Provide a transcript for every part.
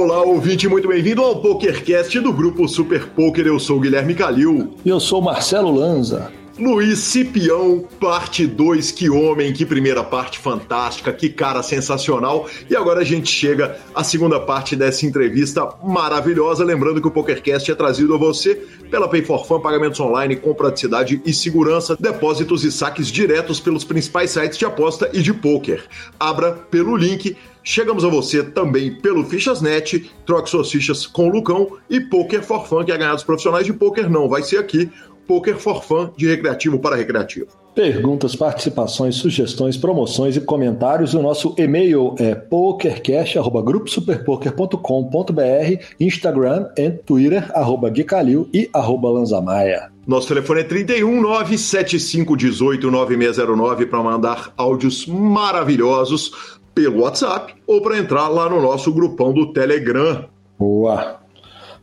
Olá, ouvinte, muito bem-vindo ao PokerCast do grupo Super Poker. Eu sou o Guilherme Calil. E eu sou Marcelo Lanza. Luiz Cipião, parte 2. Que homem, que primeira parte fantástica, que cara sensacional. E agora a gente chega à segunda parte dessa entrevista maravilhosa. Lembrando que o PokerCast é trazido a você pela Pay for Fun, pagamentos online com praticidade e segurança, depósitos e saques diretos pelos principais sites de aposta e de poker. Abra pelo link Chegamos a você também pelo Fichasnet, troque suas fichas com o Lucão e Poker for Fun, que é ganhar dos profissionais de poker, não vai ser aqui. Poker for Fun, de recreativo para recreativo. Perguntas, participações, sugestões, promoções e comentários. O nosso e-mail é pokercast.gruposuperpoker.com.br, Instagram e Twitter, arroba Guicalil e arroba Lanzamaia. Nosso telefone é 31 97518 9609 para mandar áudios maravilhosos pelo WhatsApp ou para entrar lá no nosso grupão do Telegram. Boa.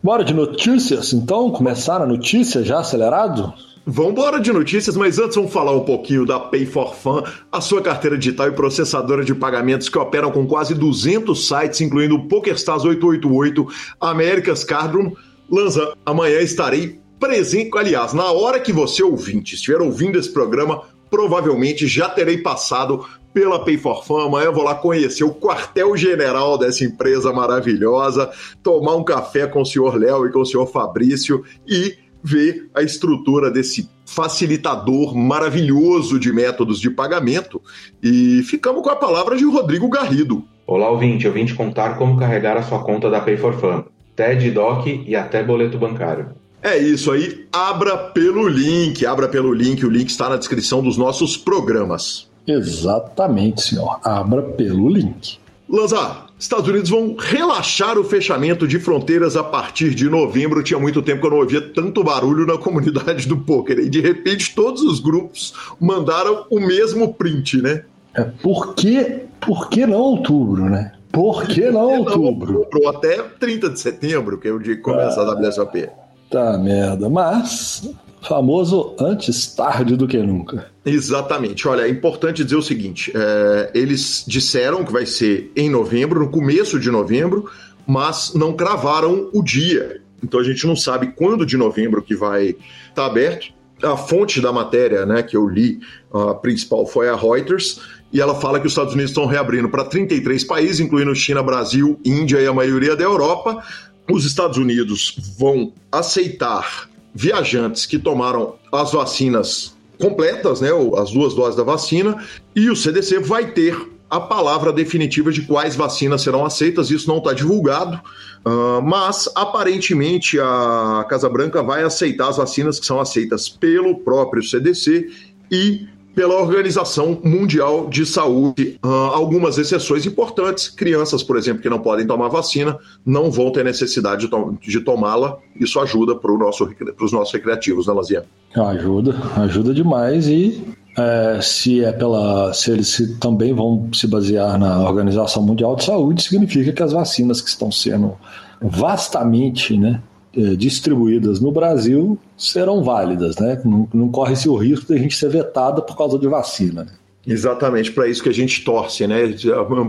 Bora de notícias, então? Começar a notícia já acelerado? Vamos embora de notícias, mas antes vamos falar um pouquinho da Pay for Fun, a sua carteira digital e processadora de pagamentos que operam com quase 200 sites, incluindo o PokerStars 888, America's Cardroom. Lanza, amanhã estarei presente, aliás, na hora que você ouvinte estiver ouvindo esse programa, provavelmente já terei passado pela Pay for Fun. Amanhã eu vou lá conhecer o quartel-general dessa empresa maravilhosa, tomar um café com o senhor Léo e com o senhor Fabrício e ver a estrutura desse facilitador maravilhoso de métodos de pagamento. E ficamos com a palavra de Rodrigo Garrido. Olá, ouvinte. Eu vim te contar como carregar a sua conta da Pay for Fun. TED, DOC e até boleto bancário. É isso aí, abra pelo link, abra pelo link, o link está na descrição dos nossos programas. Exatamente, senhor. Abra pelo link. Lanza, Estados Unidos vão relaxar o fechamento de fronteiras a partir de novembro. Tinha muito tempo que eu não ouvia tanto barulho na comunidade do poker. E de repente todos os grupos mandaram o mesmo print, né? É por que, por que não outubro, né? Por que não, não outubro? outubro? Até 30 de setembro, que é o dia que começa ah, a WSOP. Tá merda. Mas Famoso antes tarde do que nunca. Exatamente. Olha, é importante dizer o seguinte: é, eles disseram que vai ser em novembro, no começo de novembro, mas não cravaram o dia. Então a gente não sabe quando de novembro que vai estar tá aberto. A fonte da matéria né, que eu li, a principal, foi a Reuters, e ela fala que os Estados Unidos estão reabrindo para 33 países, incluindo China, Brasil, Índia e a maioria da Europa. Os Estados Unidos vão aceitar viajantes que tomaram as vacinas completas, né, as duas doses da vacina, e o CDC vai ter a palavra definitiva de quais vacinas serão aceitas. Isso não está divulgado, uh, mas aparentemente a Casa Branca vai aceitar as vacinas que são aceitas pelo próprio CDC e pela Organização Mundial de Saúde. Uh, algumas exceções importantes. Crianças, por exemplo, que não podem tomar vacina, não vão ter necessidade de, to de tomá-la. Isso ajuda para nosso, os nossos recreativos, né, Lazia? Ajuda, ajuda demais. E é, se é pela. se eles se, também vão se basear na Organização Mundial de Saúde, significa que as vacinas que estão sendo vastamente, né? É, distribuídas no Brasil serão válidas, né? Não, não corre-se o risco de a gente ser vetada por causa de vacina. Né? Exatamente, para isso que a gente torce, né?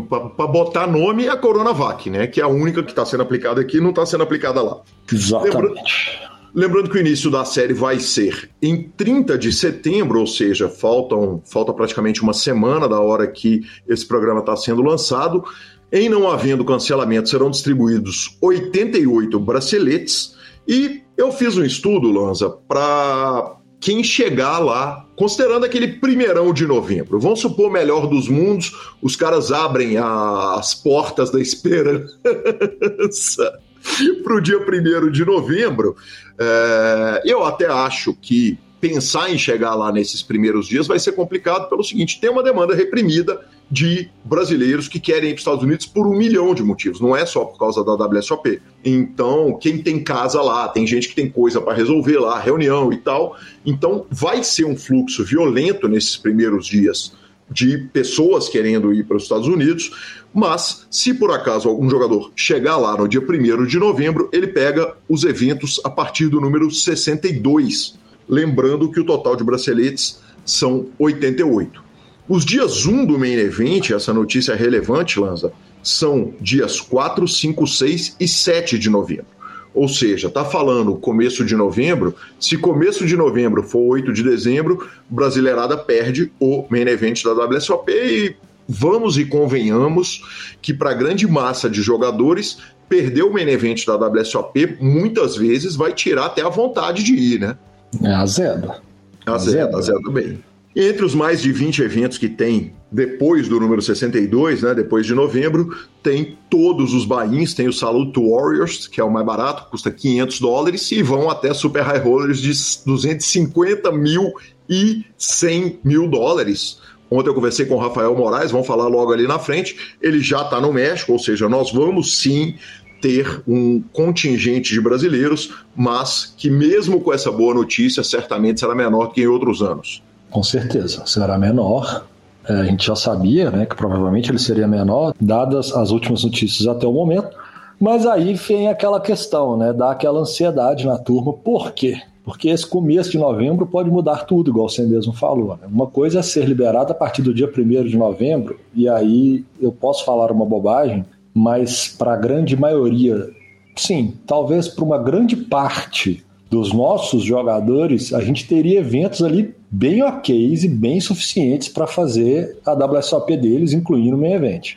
Para botar nome a Coronavac, né? Que é a única que está sendo aplicada aqui e não está sendo aplicada lá. Exatamente. Lembrando, lembrando, que o início da série vai ser em 30 de setembro, ou seja, faltam, falta praticamente uma semana da hora que esse programa está sendo lançado. Em não havendo cancelamento, serão distribuídos 88 braceletes e eu fiz um estudo, Lanza, para quem chegar lá, considerando aquele primeirão de novembro. Vamos supor melhor dos mundos, os caras abrem as portas da esperança para o dia primeiro de novembro. É, eu até acho que pensar em chegar lá nesses primeiros dias vai ser complicado pelo seguinte: tem uma demanda reprimida de brasileiros que querem ir para os Estados Unidos por um milhão de motivos, não é só por causa da WSOP. Então, quem tem casa lá, tem gente que tem coisa para resolver lá, reunião e tal. Então, vai ser um fluxo violento nesses primeiros dias de pessoas querendo ir para os Estados Unidos, mas se por acaso algum jogador chegar lá no dia 1 de novembro, ele pega os eventos a partir do número 62 lembrando que o total de braceletes são 88. Os dias 1 do main event, essa notícia é relevante, Lanza, são dias 4, 5, 6 e 7 de novembro. Ou seja, está falando começo de novembro. Se começo de novembro for 8 de dezembro, Brasileirada perde o main event da WSOP e vamos e convenhamos que para grande massa de jogadores, perder o main event da WSOP muitas vezes vai tirar até a vontade de ir, né? É azeda. Azeda, azeda bem. Entre os mais de 20 eventos que tem depois do número 62, né, depois de novembro, tem todos os bains, tem o Salute Warriors, que é o mais barato, custa 500 dólares, e vão até Super High Rollers de 250 mil e 100 mil dólares. Ontem eu conversei com o Rafael Moraes, vamos falar logo ali na frente. Ele já está no México, ou seja, nós vamos sim ter um contingente de brasileiros, mas que mesmo com essa boa notícia, certamente será menor que em outros anos. Com certeza, será menor. É, a gente já sabia né, que provavelmente ele seria menor, dadas as últimas notícias até o momento. Mas aí vem aquela questão, né? Dá aquela ansiedade na turma. Por quê? Porque esse começo de novembro pode mudar tudo, igual você mesmo falou. Né? Uma coisa é ser liberado a partir do dia 1 de novembro, e aí eu posso falar uma bobagem, mas para a grande maioria, sim, talvez para uma grande parte dos nossos jogadores, a gente teria eventos ali bem ok e bem suficientes para fazer a WSOP deles, incluindo o main event.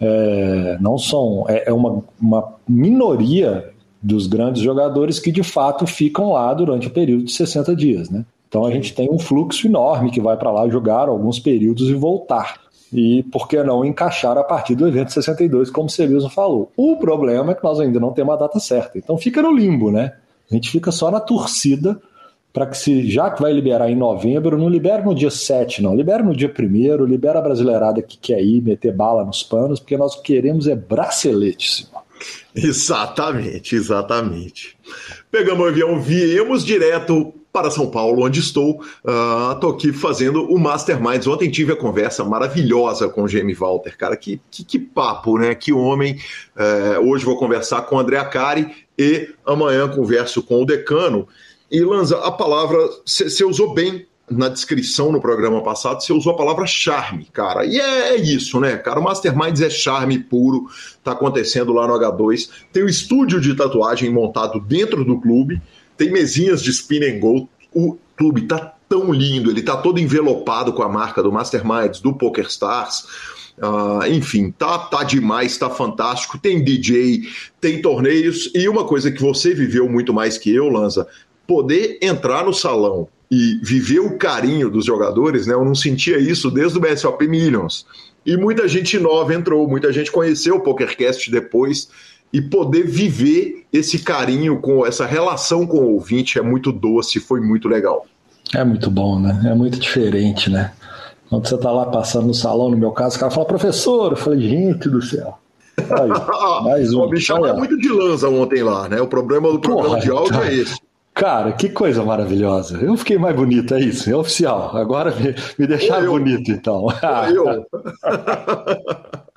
É, não são, é, é uma, uma minoria dos grandes jogadores que de fato ficam lá durante o período de 60 dias, né? Então a gente tem um fluxo enorme que vai para lá jogar alguns períodos e voltar. E por que não encaixar a partir do evento 62, como você mesmo falou? O problema é que nós ainda não temos a data certa. Então fica no limbo, né? A gente fica só na torcida para que se já que vai liberar em novembro, não libera no dia 7, não. Libera no dia 1 libera a brasileirada que quer ir, meter bala nos panos, porque nós queremos é bracelete, Exatamente, exatamente. Pegamos o avião, viemos direto para São Paulo, onde estou. Estou uh, aqui fazendo o Masterminds. Ontem tive a conversa maravilhosa com o Jamie Walter, cara. Que, que, que papo, né? Que homem. Uh, hoje vou conversar com o André Acari e amanhã converso com o decano. E Lanza, a palavra você usou bem na descrição no programa passado, você usou a palavra charme, cara. E é, é, isso, né, cara? O Masterminds é charme puro, tá acontecendo lá no H2. Tem o estúdio de tatuagem montado dentro do clube, tem mesinhas de spin and go. O clube tá tão lindo, ele tá todo envelopado com a marca do Masterminds, do PokerStars. Uh, enfim, tá, tá demais, tá fantástico. Tem DJ, tem torneios e uma coisa que você viveu muito mais que eu, Lanza, poder entrar no salão e viver o carinho dos jogadores, né? Eu não sentia isso desde o BSOP Millions. E muita gente nova entrou, muita gente conheceu o PokerCast depois e poder viver esse carinho com essa relação com o ouvinte é muito doce, foi muito legal. É muito bom, né? É muito diferente, né? Quando você tá lá passando no salão, no meu caso, o cara fala, professor, eu falei, gente do céu. Aí, mais um. me chamaram muito de lança ontem lá, né? O problema do programa Porra, de áudio tá. é esse. Cara, que coisa maravilhosa. Eu fiquei mais bonito, é isso, é oficial. Agora me, me deixaram bonito, então. Eu.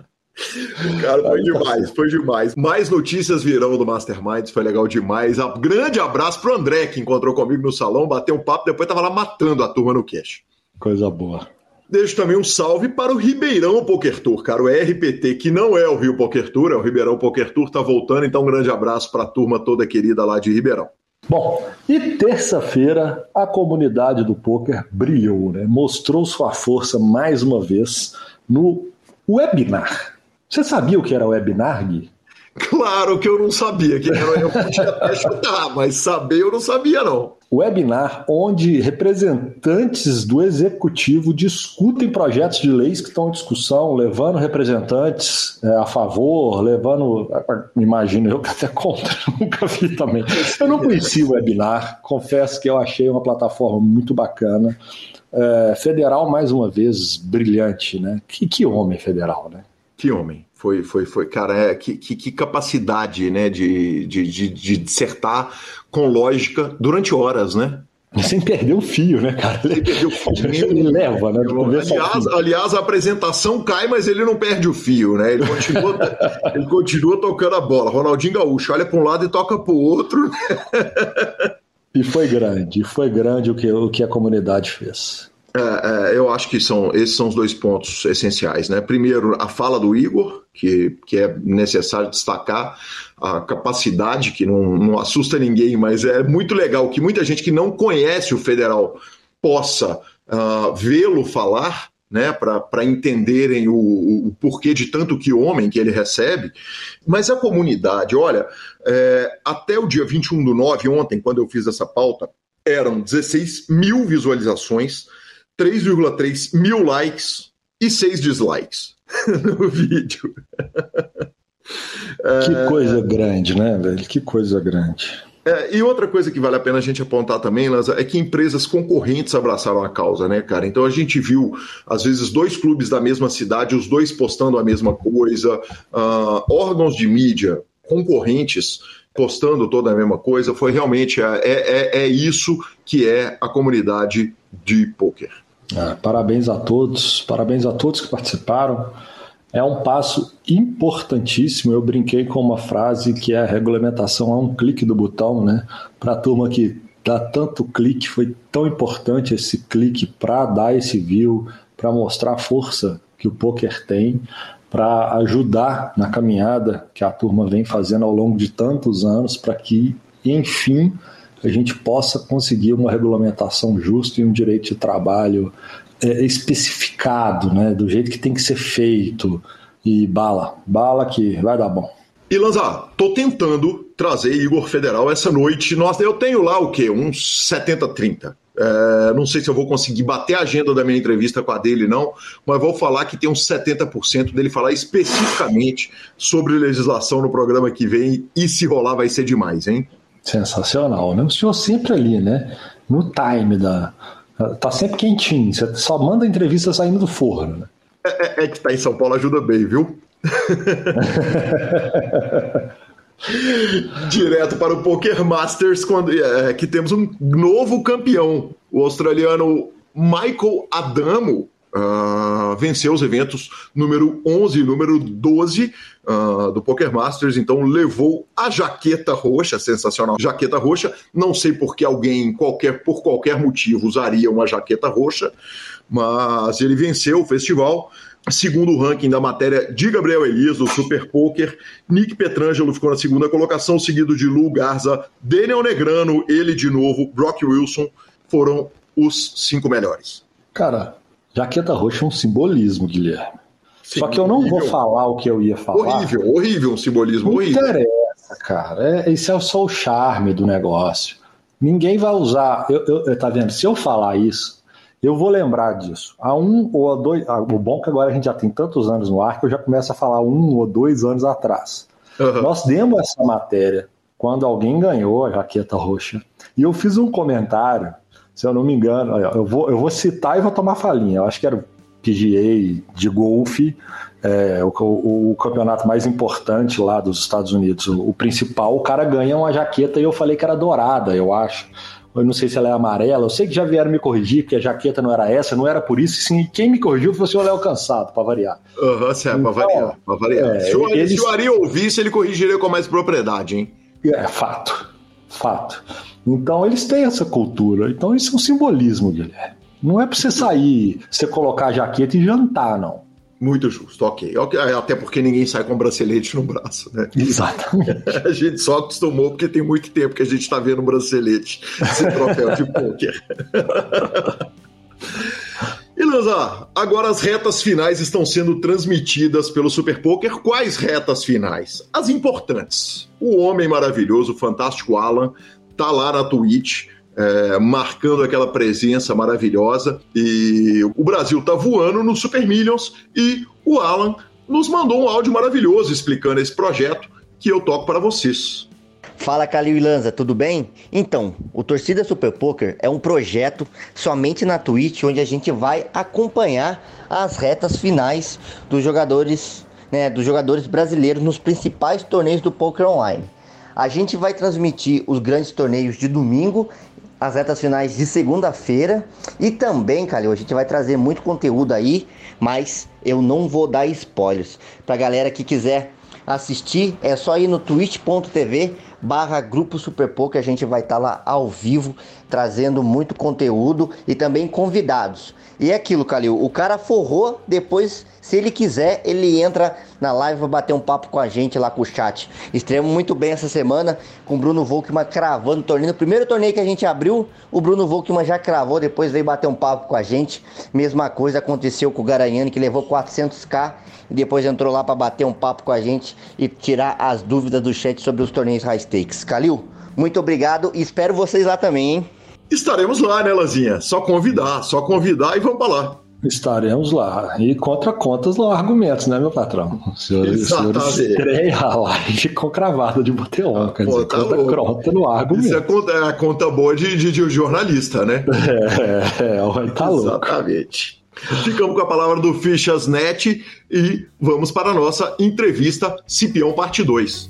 Cara, foi demais, foi demais. Mais notícias virão do Masterminds, foi legal demais. Um grande abraço pro André, que encontrou comigo no salão, bateu um papo, depois tava lá matando a turma no cash. Coisa boa. Deixo também um salve para o Ribeirão Poker Tour, cara, o RPT, que não é o Rio Poker Tour, é o Ribeirão Poker Tour, tá voltando, então um grande abraço para a turma toda querida lá de Ribeirão. Bom, e terça-feira a comunidade do poker brilhou, né? mostrou sua força mais uma vez no webinar. Você sabia o que era webinar, Gui? Claro que eu não sabia, que era, eu podia até chutar, mas saber eu não sabia não. Webinar onde representantes do executivo discutem projetos de leis que estão em discussão, levando representantes é, a favor, levando, imagino eu que até contra, nunca vi também. Eu não conheci o webinar, confesso que eu achei uma plataforma muito bacana. É, federal, mais uma vez, brilhante, né? Que, que homem federal, né? Que homem. Foi, foi, foi, cara, é, que, que, que capacidade, né, de, de, de, de dissertar com lógica durante horas, né? Sem perder o fio, né, cara? Ele perdeu o fio. Ele leva, né? Aliás, aliás, a apresentação cai, mas ele não perde o fio, né? Ele continua, ele continua tocando a bola. Ronaldinho Gaúcho olha para um lado e toca para o outro. e foi grande, foi grande o que, o que a comunidade fez. É, é, eu acho que são esses são os dois pontos essenciais, né? Primeiro, a fala do Igor, que, que é necessário destacar a capacidade que não, não assusta ninguém, mas é muito legal que muita gente que não conhece o federal possa uh, vê-lo falar, né, para entenderem o, o, porquê de tanto que homem que ele recebe. Mas a comunidade, olha, é, até o dia 21 do 9, ontem, quando eu fiz essa pauta, eram 16 mil visualizações, 3,3 mil likes e 6 dislikes no vídeo. Que é... coisa grande, né, velho? Que coisa grande. É, e outra coisa que vale a pena a gente apontar também, Lanza, é que empresas concorrentes abraçaram a causa, né, cara? Então a gente viu, às vezes, dois clubes da mesma cidade, os dois postando a mesma coisa, uh, órgãos de mídia concorrentes postando toda a mesma coisa. Foi realmente é, é, é isso que é a comunidade de poker. É, parabéns a todos, parabéns a todos que participaram. É um passo importantíssimo. Eu brinquei com uma frase que é a regulamentação a um clique do botão, né? Para a turma que dá tanto clique, foi tão importante esse clique para dar esse view, para mostrar a força que o poker tem, para ajudar na caminhada que a turma vem fazendo ao longo de tantos anos, para que, enfim, a gente possa conseguir uma regulamentação justa e um direito de trabalho é, especificado, né, do jeito que tem que ser feito. E bala, bala que vai dar bom. E Lanza, tô tentando trazer Igor Federal essa noite. Nossa, eu tenho lá o quê? Uns 70-30. É, não sei se eu vou conseguir bater a agenda da minha entrevista com a dele, não, mas vou falar que tem uns 70% dele falar especificamente sobre legislação no programa que vem, e se rolar vai ser demais, hein? Sensacional, né? O senhor sempre ali, né? No time da, Tá sempre quentinho, você só manda entrevista saindo do forno. Né? É, é, é, que tá em São Paulo ajuda bem, viu? Direto para o Poker Masters, quando, é, que temos um novo campeão, o australiano Michael Adamo, uh, venceu os eventos número 11 e número 12 uh, ah, do Poker Masters, então levou a jaqueta roxa, sensacional jaqueta roxa. Não sei por que alguém, qualquer, por qualquer motivo, usaria uma jaqueta roxa, mas ele venceu o festival. Segundo o ranking da matéria de Gabriel Elias, do Super Poker, Nick Petrangelo ficou na segunda colocação, seguido de Lu Garza, Daniel Negrano, ele de novo, Brock Wilson, foram os cinco melhores. Cara, Jaqueta roxa é um simbolismo, Guilherme. Sim, Só que eu não horrível. vou falar o que eu ia falar. Horrível, horrível um simbolismo não horrível. interessa, cara. É, esse é só o charme do negócio. Ninguém vai usar. Eu, eu, tá vendo? Se eu falar isso, eu vou lembrar disso. Há um ou dois. Ah, o bom é que agora a gente já tem tantos anos no ar que eu já começo a falar um ou dois anos atrás. Uhum. Nós demos essa matéria quando alguém ganhou a jaqueta roxa. E eu fiz um comentário se eu não me engano, eu vou, eu vou citar e vou tomar falinha. Eu acho que era o PGA de golfe, é, o, o, o, campeonato mais importante lá dos Estados Unidos. O, o, principal, o cara ganha uma jaqueta e eu falei que era dourada, eu acho. Eu não sei se ela é amarela. Eu sei que já vieram me corrigir que a jaqueta não era essa, não era por isso. Sim, quem me corrigiu foi o senhor Léo Cansado, para variar. Uhum, certo, então, para variar. Pra variar. É, se, o, eles... se o Ari ouvisse, ele corrigiria com mais propriedade, hein? É, fato. Fato. Então eles têm essa cultura. Então isso é um simbolismo, Guilherme. Não é para você sair, você colocar a jaqueta e jantar, não. Muito justo, ok. Até porque ninguém sai com bracelete no braço, né? Exatamente. a gente só acostumou porque tem muito tempo que a gente está vendo bracelete, esse troféu de pôquer. E Lanza, agora as retas finais estão sendo transmitidas pelo Super Poker. Quais retas finais? As importantes. O homem maravilhoso, o fantástico Alan, tá lá na Twitch. É, marcando aquela presença maravilhosa. E o Brasil tá voando no Super Millions e o Alan nos mandou um áudio maravilhoso explicando esse projeto que eu toco para vocês. Fala Calil e Lanza, tudo bem? Então, o Torcida Super Poker é um projeto somente na Twitch onde a gente vai acompanhar as retas finais dos jogadores, né, dos jogadores brasileiros nos principais torneios do poker online. A gente vai transmitir os grandes torneios de domingo, as retas finais de segunda-feira e também, Calil, a gente vai trazer muito conteúdo aí, mas eu não vou dar spoilers. Pra galera que quiser assistir, é só ir no twitch.tv barra Grupo Super Poker. A gente vai estar tá lá ao vivo, trazendo muito conteúdo e também convidados. E é aquilo, Calil, o cara forrou, depois, se ele quiser, ele entra na live para bater um papo com a gente lá com o chat. Estreamos muito bem essa semana com o Bruno Volkman cravando o torneio. No primeiro torneio que a gente abriu, o Bruno Volkman já cravou, depois veio bater um papo com a gente. Mesma coisa aconteceu com o Garanhani, que levou 400k e depois entrou lá para bater um papo com a gente e tirar as dúvidas do chat sobre os torneios high stakes. Calil, muito obrigado e espero vocês lá também, hein? Estaremos lá, né, Lazinha? Só convidar, só convidar e vamos para lá. Estaremos lá. E contra contas lá argumentos, né, meu patrão? O senhor, o senhor estreia a live com cravada de botelão. Quer dizer, tá conta conta no argumento. Isso é a conta, é conta boa de, de, de jornalista, né? É, é, é tá louco. Exatamente. Ficamos com a palavra do Fichas.net e vamos para a nossa entrevista Cipião Parte 2.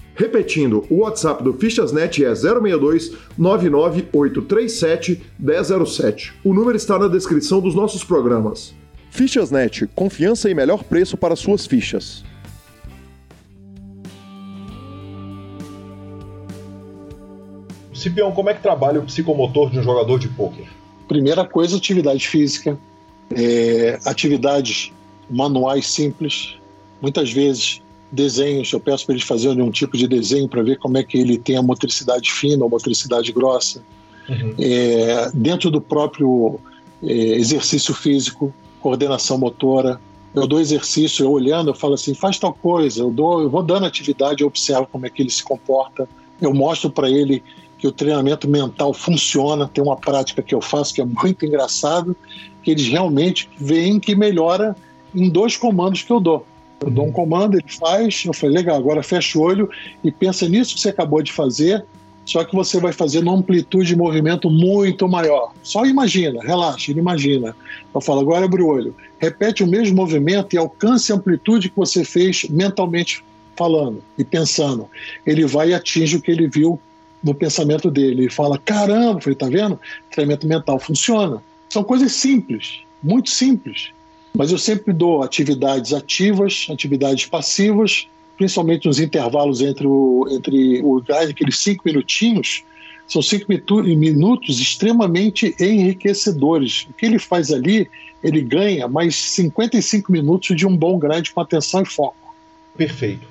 Repetindo, o WhatsApp do Fichasnet é 062 99837 1007. O número está na descrição dos nossos programas. Fichasnet, confiança e melhor preço para suas fichas. Cipião, como é que trabalha o psicomotor de um jogador de pôquer? Primeira coisa, atividade física, é, atividades manuais simples, muitas vezes desenhos, eu peço para eles fazerem um tipo de desenho para ver como é que ele tem a motricidade fina ou motricidade grossa. Uhum. É, dentro do próprio é, exercício físico, coordenação motora, eu dou exercício, eu olhando, eu falo assim, faz tal coisa, eu, dou, eu vou dando atividade, eu observo como é que ele se comporta, eu mostro para ele que o treinamento mental funciona, tem uma prática que eu faço que é muito engraçado, que eles realmente veem que melhora em dois comandos que eu dou. Eu dou um comando, ele faz, eu falei, legal, agora fecha o olho e pensa nisso que você acabou de fazer, só que você vai fazer numa amplitude de movimento muito maior. Só imagina, relaxa, ele imagina. Eu falo, agora abre o olho. Repete o mesmo movimento e alcance a amplitude que você fez mentalmente falando e pensando. Ele vai e atinge o que ele viu no pensamento dele. Ele fala, caramba, eu falei, tá vendo? treinamento mental funciona. São coisas simples, muito simples. Mas eu sempre dou atividades ativas, atividades passivas, principalmente nos intervalos entre o, entre o aqueles cinco minutinhos, são cinco minutos extremamente enriquecedores. O que ele faz ali, ele ganha mais 55 minutos de um bom grande com atenção e foco. Perfeito.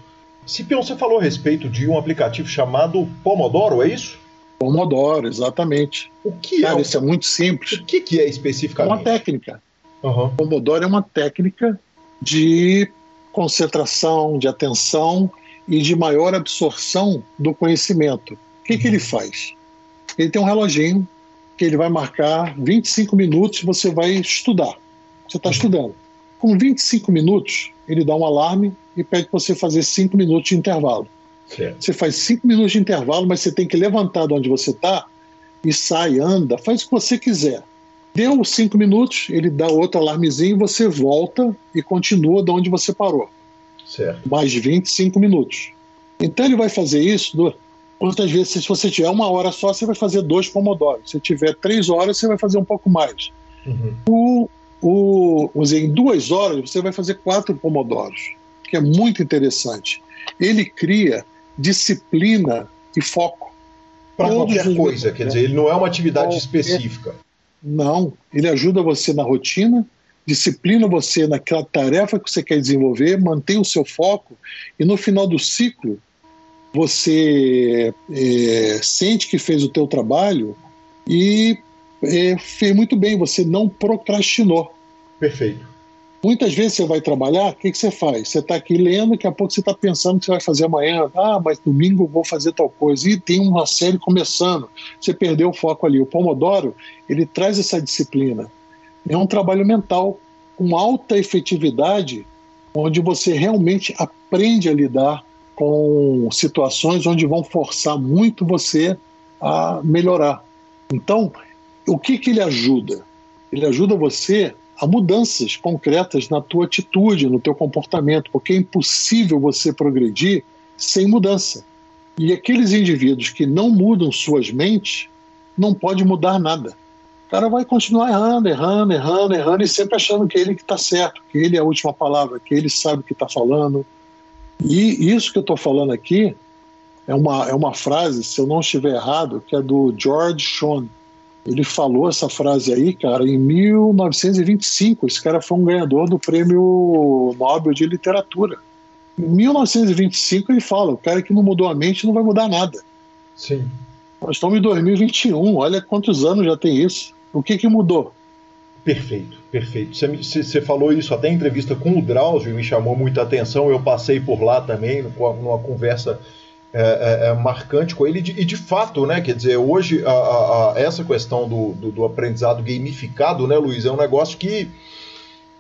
Cipião, você falou a respeito de um aplicativo chamado Pomodoro, é isso? Pomodoro, exatamente. O que Cara, é? Isso é muito simples. O que, que é especificamente? É uma técnica. Uhum. Pomodoro é uma técnica de concentração, de atenção e de maior absorção do conhecimento. O que, que ele faz? Ele tem um reloginho que ele vai marcar 25 minutos você vai estudar. Você está uhum. estudando. Com 25 minutos, ele dá um alarme e pede para você fazer 5 minutos de intervalo. Certo. Você faz 5 minutos de intervalo, mas você tem que levantar de onde você está e sai, anda, faz o que você quiser. Deu cinco minutos, ele dá outro alarmezinho, você volta e continua de onde você parou. Certo. Mais de 25 minutos. Então ele vai fazer isso quantas vezes, se você tiver uma hora só, você vai fazer dois pomodoros. Se tiver três horas, você vai fazer um pouco mais. Uhum. O, o, vamos dizer, em duas horas, você vai fazer quatro pomodoros, que é muito interessante. Ele cria disciplina e foco. Para qualquer coisa, quer dizer, ele não é uma atividade específica. Não, ele ajuda você na rotina, disciplina você naquela tarefa que você quer desenvolver, mantém o seu foco e no final do ciclo você é, sente que fez o teu trabalho e é, fez muito bem, você não procrastinou. Perfeito. Muitas vezes você vai trabalhar, o que, que você faz? Você está aqui lendo, daqui a pouco você está pensando que você vai fazer amanhã. Ah, mas domingo eu vou fazer tal coisa. E tem uma série começando. Você perdeu o foco ali. O Pomodoro, ele traz essa disciplina. É um trabalho mental com alta efetividade, onde você realmente aprende a lidar com situações onde vão forçar muito você a melhorar. Então, o que, que ele ajuda? Ele ajuda você a mudanças concretas na tua atitude, no teu comportamento, porque é impossível você progredir sem mudança. E aqueles indivíduos que não mudam suas mentes, não pode mudar nada. O cara vai continuar errando, errando, errando, errando e sempre achando que ele que está certo, que ele é a última palavra, que ele sabe o que está falando. E isso que eu estou falando aqui é uma, é uma frase, se eu não estiver errado, que é do George Sean. Ele falou essa frase aí, cara, em 1925. Esse cara foi um ganhador do prêmio Nobel de Literatura. Em 1925 ele fala: o cara que não mudou a mente não vai mudar nada. Sim. Nós estamos em 2021, olha quantos anos já tem isso. O que, que mudou? Perfeito, perfeito. Você, falou isso até em entrevista com o Drauzio, me chamou muita atenção. Eu passei por lá também, numa conversa é, é, é, marcante com ele. E de fato, né? Quer dizer, hoje a, a, a, essa questão do, do, do, aprendizado gamificado, né, Luiz, é um negócio que,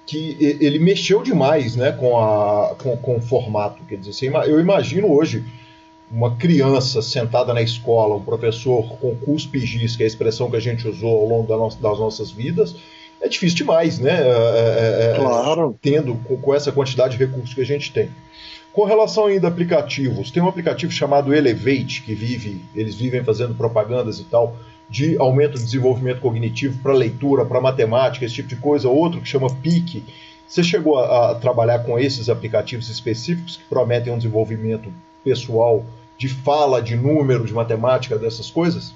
que ele mexeu demais né, com, a, com, com o formato. Quer dizer, eu imagino hoje uma criança sentada na escola, um professor com cuspe e giz, que é a expressão que a gente usou ao longo da das nossas vidas, é difícil demais, né? É, é, é, claro. Tendo com, com, essa quantidade de recursos que a gente tem. Com relação ainda a aplicativos, tem um aplicativo chamado Elevate, que vive, eles vivem fazendo propagandas e tal, de aumento de desenvolvimento cognitivo para leitura, para matemática, esse tipo de coisa. Outro que chama PIC. Você chegou a, a trabalhar com esses aplicativos específicos que prometem um desenvolvimento pessoal de fala, de número, de matemática, dessas coisas?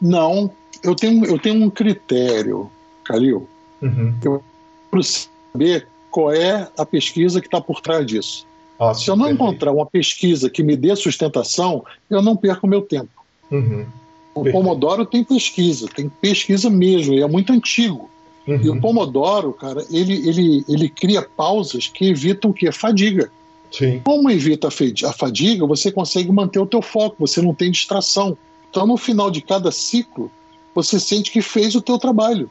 Não, eu tenho, eu tenho um critério, Calil. Uhum. Eu preciso saber qual é a pesquisa que está por trás disso. Ah, Se eu não perfeito. encontrar uma pesquisa que me dê sustentação, eu não perco meu tempo. Uhum. O perfeito. Pomodoro tem pesquisa, tem pesquisa mesmo, e é muito antigo. Uhum. E o Pomodoro, cara, ele, ele, ele cria pausas que evitam o quê? Fadiga. Sim. Como evita a fadiga, você consegue manter o teu foco, você não tem distração. Então, no final de cada ciclo, você sente que fez o teu trabalho.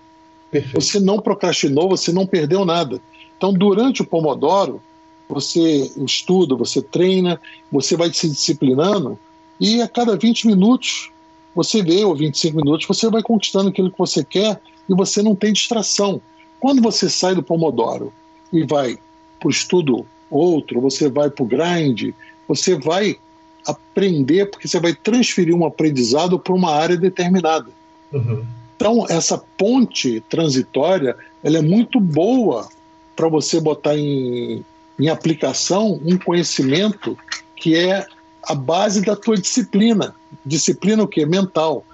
Perfeito. Você não procrastinou, você não perdeu nada. Então, durante o Pomodoro, você estuda, você treina, você vai se disciplinando e a cada 20 minutos você vê, ou 25 minutos, você vai conquistando aquilo que você quer e você não tem distração. Quando você sai do Pomodoro e vai para o estudo outro, você vai para o grind, você vai aprender, porque você vai transferir um aprendizado para uma área determinada. Uhum. Então, essa ponte transitória ela é muito boa para você botar em, em aplicação um conhecimento que é a base da tua disciplina. Disciplina o quê? Mental.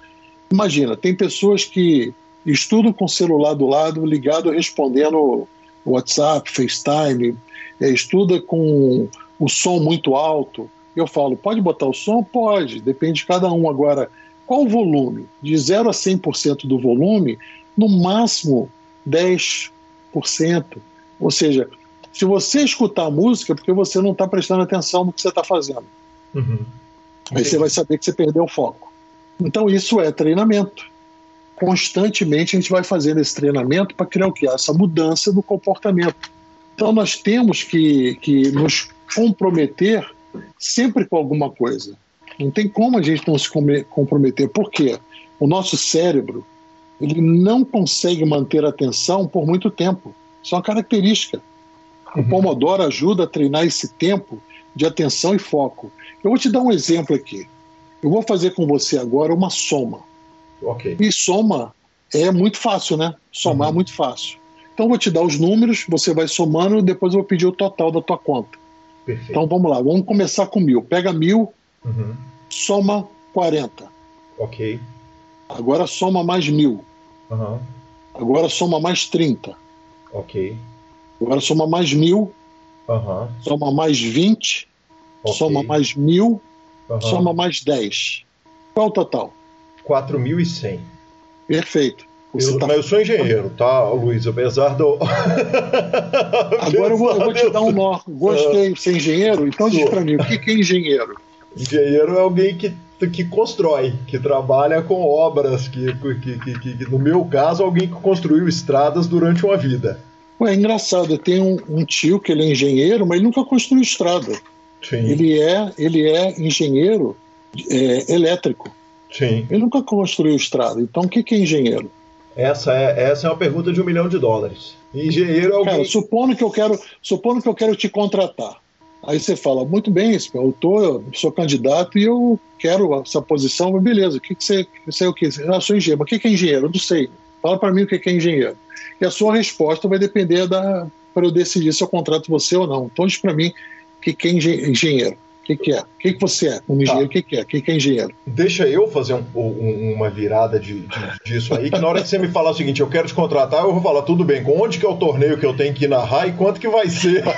Imagina, tem pessoas que estudam com o celular do lado, ligado, respondendo WhatsApp, FaceTime, é, estuda com o som muito alto. Eu falo, pode botar o som? Pode, depende de cada um. Agora, qual o volume? De 0 a 100% do volume, no máximo 10%. Ou seja, se você escutar a música, é porque você não está prestando atenção no que você está fazendo. Uhum. Aí você vai saber que você perdeu o foco. Então, isso é treinamento. Constantemente a gente vai fazendo esse treinamento para criar o que? Essa mudança do comportamento. Então nós temos que, que nos comprometer sempre com alguma coisa. Não tem como a gente não se comprometer. Por quê? O nosso cérebro ele não consegue manter a atenção por muito tempo. Isso é uma característica. O. Pomodoro ajuda a treinar esse tempo de atenção e foco. Eu vou te dar um exemplo aqui. Eu vou fazer com você agora uma soma. Okay. E soma é muito fácil, né? Somar uhum. é muito fácil. Então, vou te dar os números, você vai somando, depois eu vou pedir o total da tua conta. Perfeito. Então, vamos lá, vamos começar com mil. Pega mil, uhum. soma 40. Ok. Agora soma mais mil. Uhum. Agora soma mais 30. Ok. Agora soma mais mil. Uhum. Soma mais 20. Okay. Soma mais mil. Uhum. Soma mais 10. Qual o total? 4.100. Perfeito. Eu, tá... Mas eu sou engenheiro, tá, Luiz? Apesar do. Agora eu vou, eu vou te dar um nó. Gostei de ser engenheiro? Então diz para mim, o que é engenheiro? Engenheiro é alguém que, que constrói, que trabalha com obras, que, que, que, que, no meu caso, alguém que construiu estradas durante uma vida. É engraçado, eu tenho um, um tio que ele é engenheiro, mas ele nunca construiu estrada. Sim. Ele é, ele é engenheiro é, elétrico. Sim. Ele nunca construiu estrada. Então, o que, que é engenheiro? Essa é, essa é uma pergunta de um milhão de dólares. Engenheiro é alguém... Cara, supondo que eu quero, supondo que eu quero te contratar. Aí você fala, muito bem, eu tô, eu sou candidato e eu quero essa posição, mas beleza, o que, que você, você é o que? Eu sou engenheiro, mas o que, que é engenheiro? Eu não sei. Fala para mim o que, é engenheiro. E a sua resposta vai depender da para eu decidir se eu contrato você ou não. Então diz para mim que, que é engenheiro. O que, que é? O que, que você é? Um engenheiro, o que, que é? O que, que é engenheiro? Deixa eu fazer um, um, uma virada de, de, disso aí, que na hora que você me falar o seguinte, eu quero te contratar, eu vou falar, tudo bem, com onde que é o torneio que eu tenho que narrar e quanto que vai ser?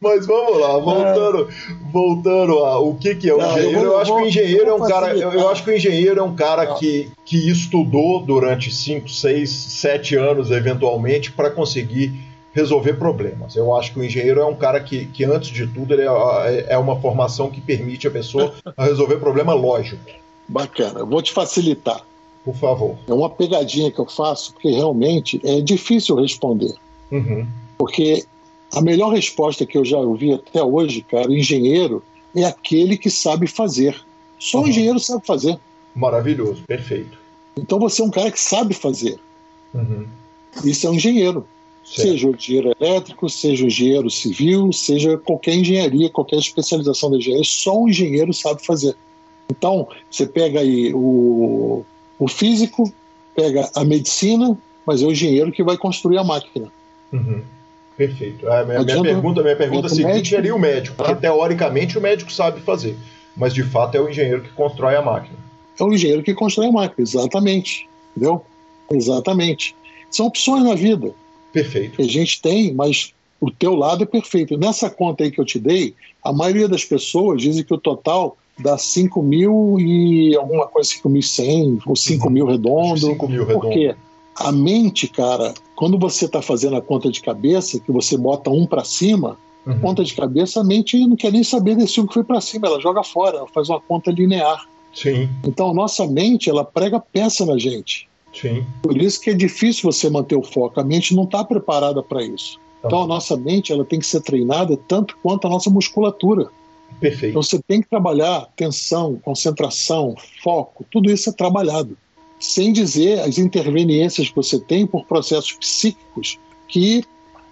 Mas vamos lá, voltando, voltando a o que, que é o Não, engenheiro, eu, vou, eu acho vou, que o engenheiro é um cara. Eu, eu, acho que o engenheiro é um cara que, que estudou durante 5, 6, 7 anos, eventualmente, para conseguir resolver problemas. Eu acho que o engenheiro é um cara que, que antes de tudo, ele é, é uma formação que permite a pessoa resolver problema lógico. Bacana, eu vou te facilitar. Por favor. É uma pegadinha que eu faço, porque realmente é difícil responder. Uhum. Porque a melhor resposta que eu já ouvi até hoje, cara, engenheiro é aquele que sabe fazer. Só uhum. o engenheiro sabe fazer. Maravilhoso, perfeito. Então você é um cara que sabe fazer. Uhum. Isso é um engenheiro. Certo. Seja o engenheiro elétrico, seja o engenheiro civil, seja qualquer engenharia, qualquer especialização da engenharia, só um engenheiro sabe fazer. Então, você pega aí o, o físico, pega a medicina, mas é o engenheiro que vai construir a máquina. Uhum. Perfeito. A minha, minha pergunta, minha pergunta seguinte médico, seria o médico, porque teoricamente o médico sabe fazer, mas de fato é o engenheiro que constrói a máquina. É o engenheiro que constrói a máquina, exatamente. Entendeu? Exatamente. São opções na vida. Perfeito. A gente tem, mas o teu lado é perfeito. Nessa conta aí que eu te dei, a maioria das pessoas dizem que o total dá 5 mil e alguma coisa, 5.100 ou 5 uhum. mil redondo. 5 mil redondo. Porque a mente, cara, quando você está fazendo a conta de cabeça, que você bota um para cima, uhum. conta de cabeça, a mente não quer nem saber desse um que foi para cima, ela joga fora, ela faz uma conta linear. Sim. Então a nossa mente, ela prega peça na gente. Sim. Por isso que é difícil você manter o foco. A mente não está preparada para isso. Tá. Então a nossa mente ela tem que ser treinada tanto quanto a nossa musculatura. Perfeito. Então você tem que trabalhar tensão, concentração, foco, tudo isso é trabalhado. Sem dizer as interveniências que você tem por processos psíquicos que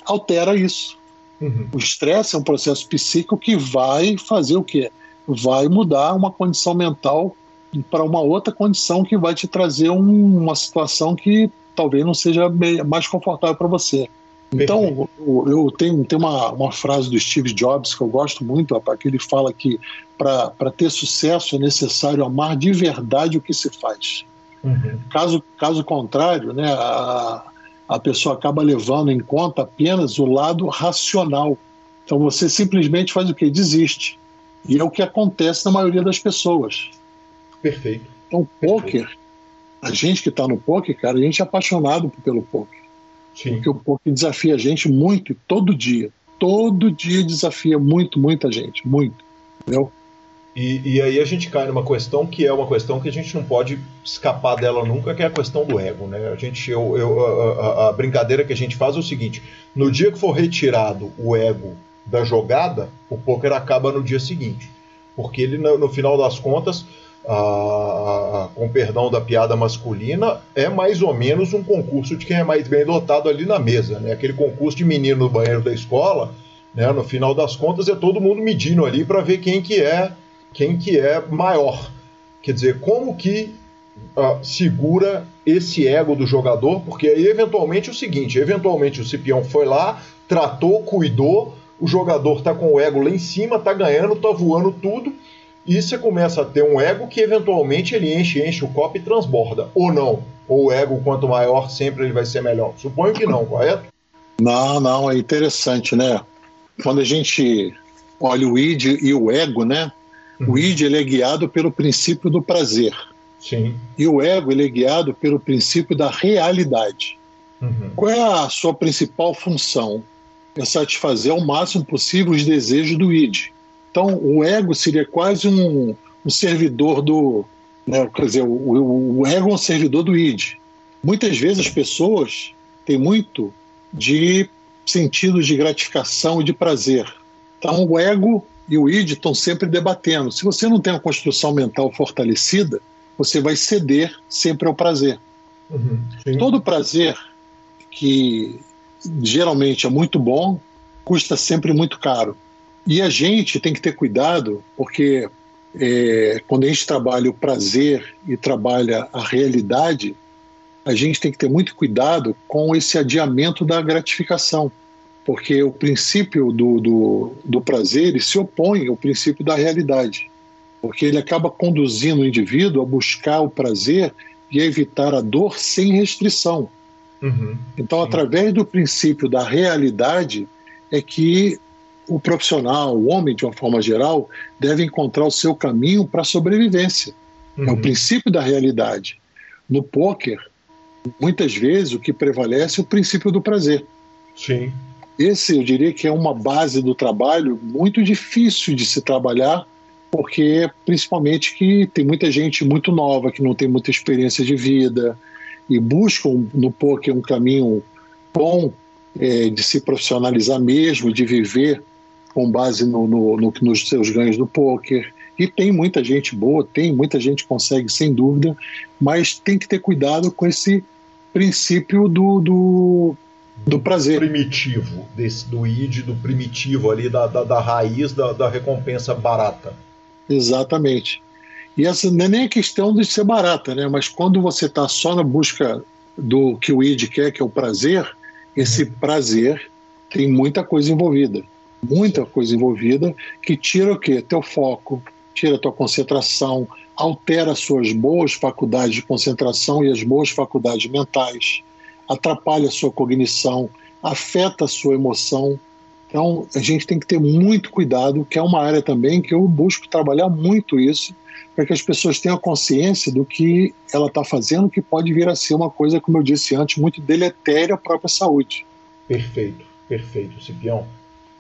altera isso. Uhum. O estresse é um processo psíquico que vai fazer o quê? Vai mudar uma condição mental para uma outra condição que vai te trazer um, uma situação que talvez não seja mais confortável para você. Então, eu, eu, tenho, tenho uma, uma frase do Steve Jobs que eu gosto muito, rapaz, que ele fala que para ter sucesso é necessário amar de verdade o que se faz. Uhum. Caso, caso contrário, né, a, a pessoa acaba levando em conta apenas o lado racional. Então você simplesmente faz o que? Desiste. E é o que acontece na maioria das pessoas. Perfeito. Então, poker, a gente que está no poker, cara, a gente é apaixonado pelo poker. Sim. Porque o poker desafia a gente muito, todo dia. Todo dia desafia muito, muita gente. Muito. Entendeu? E, e, aí a gente cai numa questão que é uma questão que a gente não pode escapar dela nunca, que é a questão do ego, né? A gente, eu, eu, a, a, brincadeira que a gente faz é o seguinte: no dia que for retirado o ego da jogada, o poker acaba no dia seguinte, porque ele no, no final das contas a, a, com perdão da piada masculina, é mais ou menos um concurso de quem é mais bem dotado ali na mesa, né? Aquele concurso de menino no banheiro da escola, né? No final das contas é todo mundo medindo ali para ver quem que é quem que é maior. Quer dizer, como que uh, segura esse ego do jogador? Porque aí eventualmente é o seguinte, eventualmente o Cipião foi lá, tratou, cuidou, o jogador tá com o ego lá em cima, tá ganhando, tá voando tudo e você começa a ter um ego que eventualmente ele enche, enche o copo e transborda. Ou não. Ou o ego, quanto maior, sempre ele vai ser melhor. Suponho que não, correto? Não, não, é interessante, né? Quando a gente olha o id e o ego, né? Uhum. O id ele é guiado pelo princípio do prazer. Sim. E o ego ele é guiado pelo princípio da realidade. Uhum. Qual é a sua principal função? É satisfazer ao máximo possível os desejos do id. Então, o ego seria quase um, um servidor do. Né, quer dizer, o, o, ego é um servidor do id. Muitas vezes as pessoas têm muito de sentido de gratificação e de prazer. Então, o ego e o id estão sempre debatendo. Se você não tem uma construção mental fortalecida, você vai ceder sempre ao prazer. Uhum, Todo prazer que geralmente é muito bom, custa sempre muito caro. E a gente tem que ter cuidado, porque é, quando a gente trabalha o prazer e trabalha a realidade, a gente tem que ter muito cuidado com esse adiamento da gratificação, porque o princípio do, do, do prazer se opõe ao princípio da realidade, porque ele acaba conduzindo o indivíduo a buscar o prazer e a evitar a dor sem restrição. Uhum. Então, através do princípio da realidade, é que o profissional, o homem, de uma forma geral, deve encontrar o seu caminho para a sobrevivência. Uhum. É o uhum. princípio da realidade. No poker, muitas vezes o que prevalece é o princípio do prazer. Sim. Esse, eu diria que é uma base do trabalho muito difícil de se trabalhar, porque principalmente que tem muita gente muito nova que não tem muita experiência de vida, e buscam no poker um caminho bom é, de se profissionalizar mesmo, de viver com base no, no, no, nos seus ganhos do poker. E tem muita gente boa, tem muita gente que consegue, sem dúvida, mas tem que ter cuidado com esse princípio do, do, do prazer. Primitivo, desse, do id, do primitivo ali, da, da, da raiz da, da recompensa barata. Exatamente. E essa não é nem a questão de ser barata, né? Mas quando você está só na busca do que o id quer, que é o prazer, esse uhum. prazer tem muita coisa envolvida. Muita coisa envolvida que tira o quê? Teu foco, tira tua concentração, altera suas boas faculdades de concentração e as boas faculdades mentais, atrapalha a sua cognição, afeta a sua emoção. Então, a gente tem que ter muito cuidado, que é uma área também que eu busco trabalhar muito isso, para que as pessoas tenham consciência do que ela está fazendo, que pode vir a ser uma coisa, como eu disse antes, muito deletéria à própria saúde. Perfeito, perfeito, Cipião.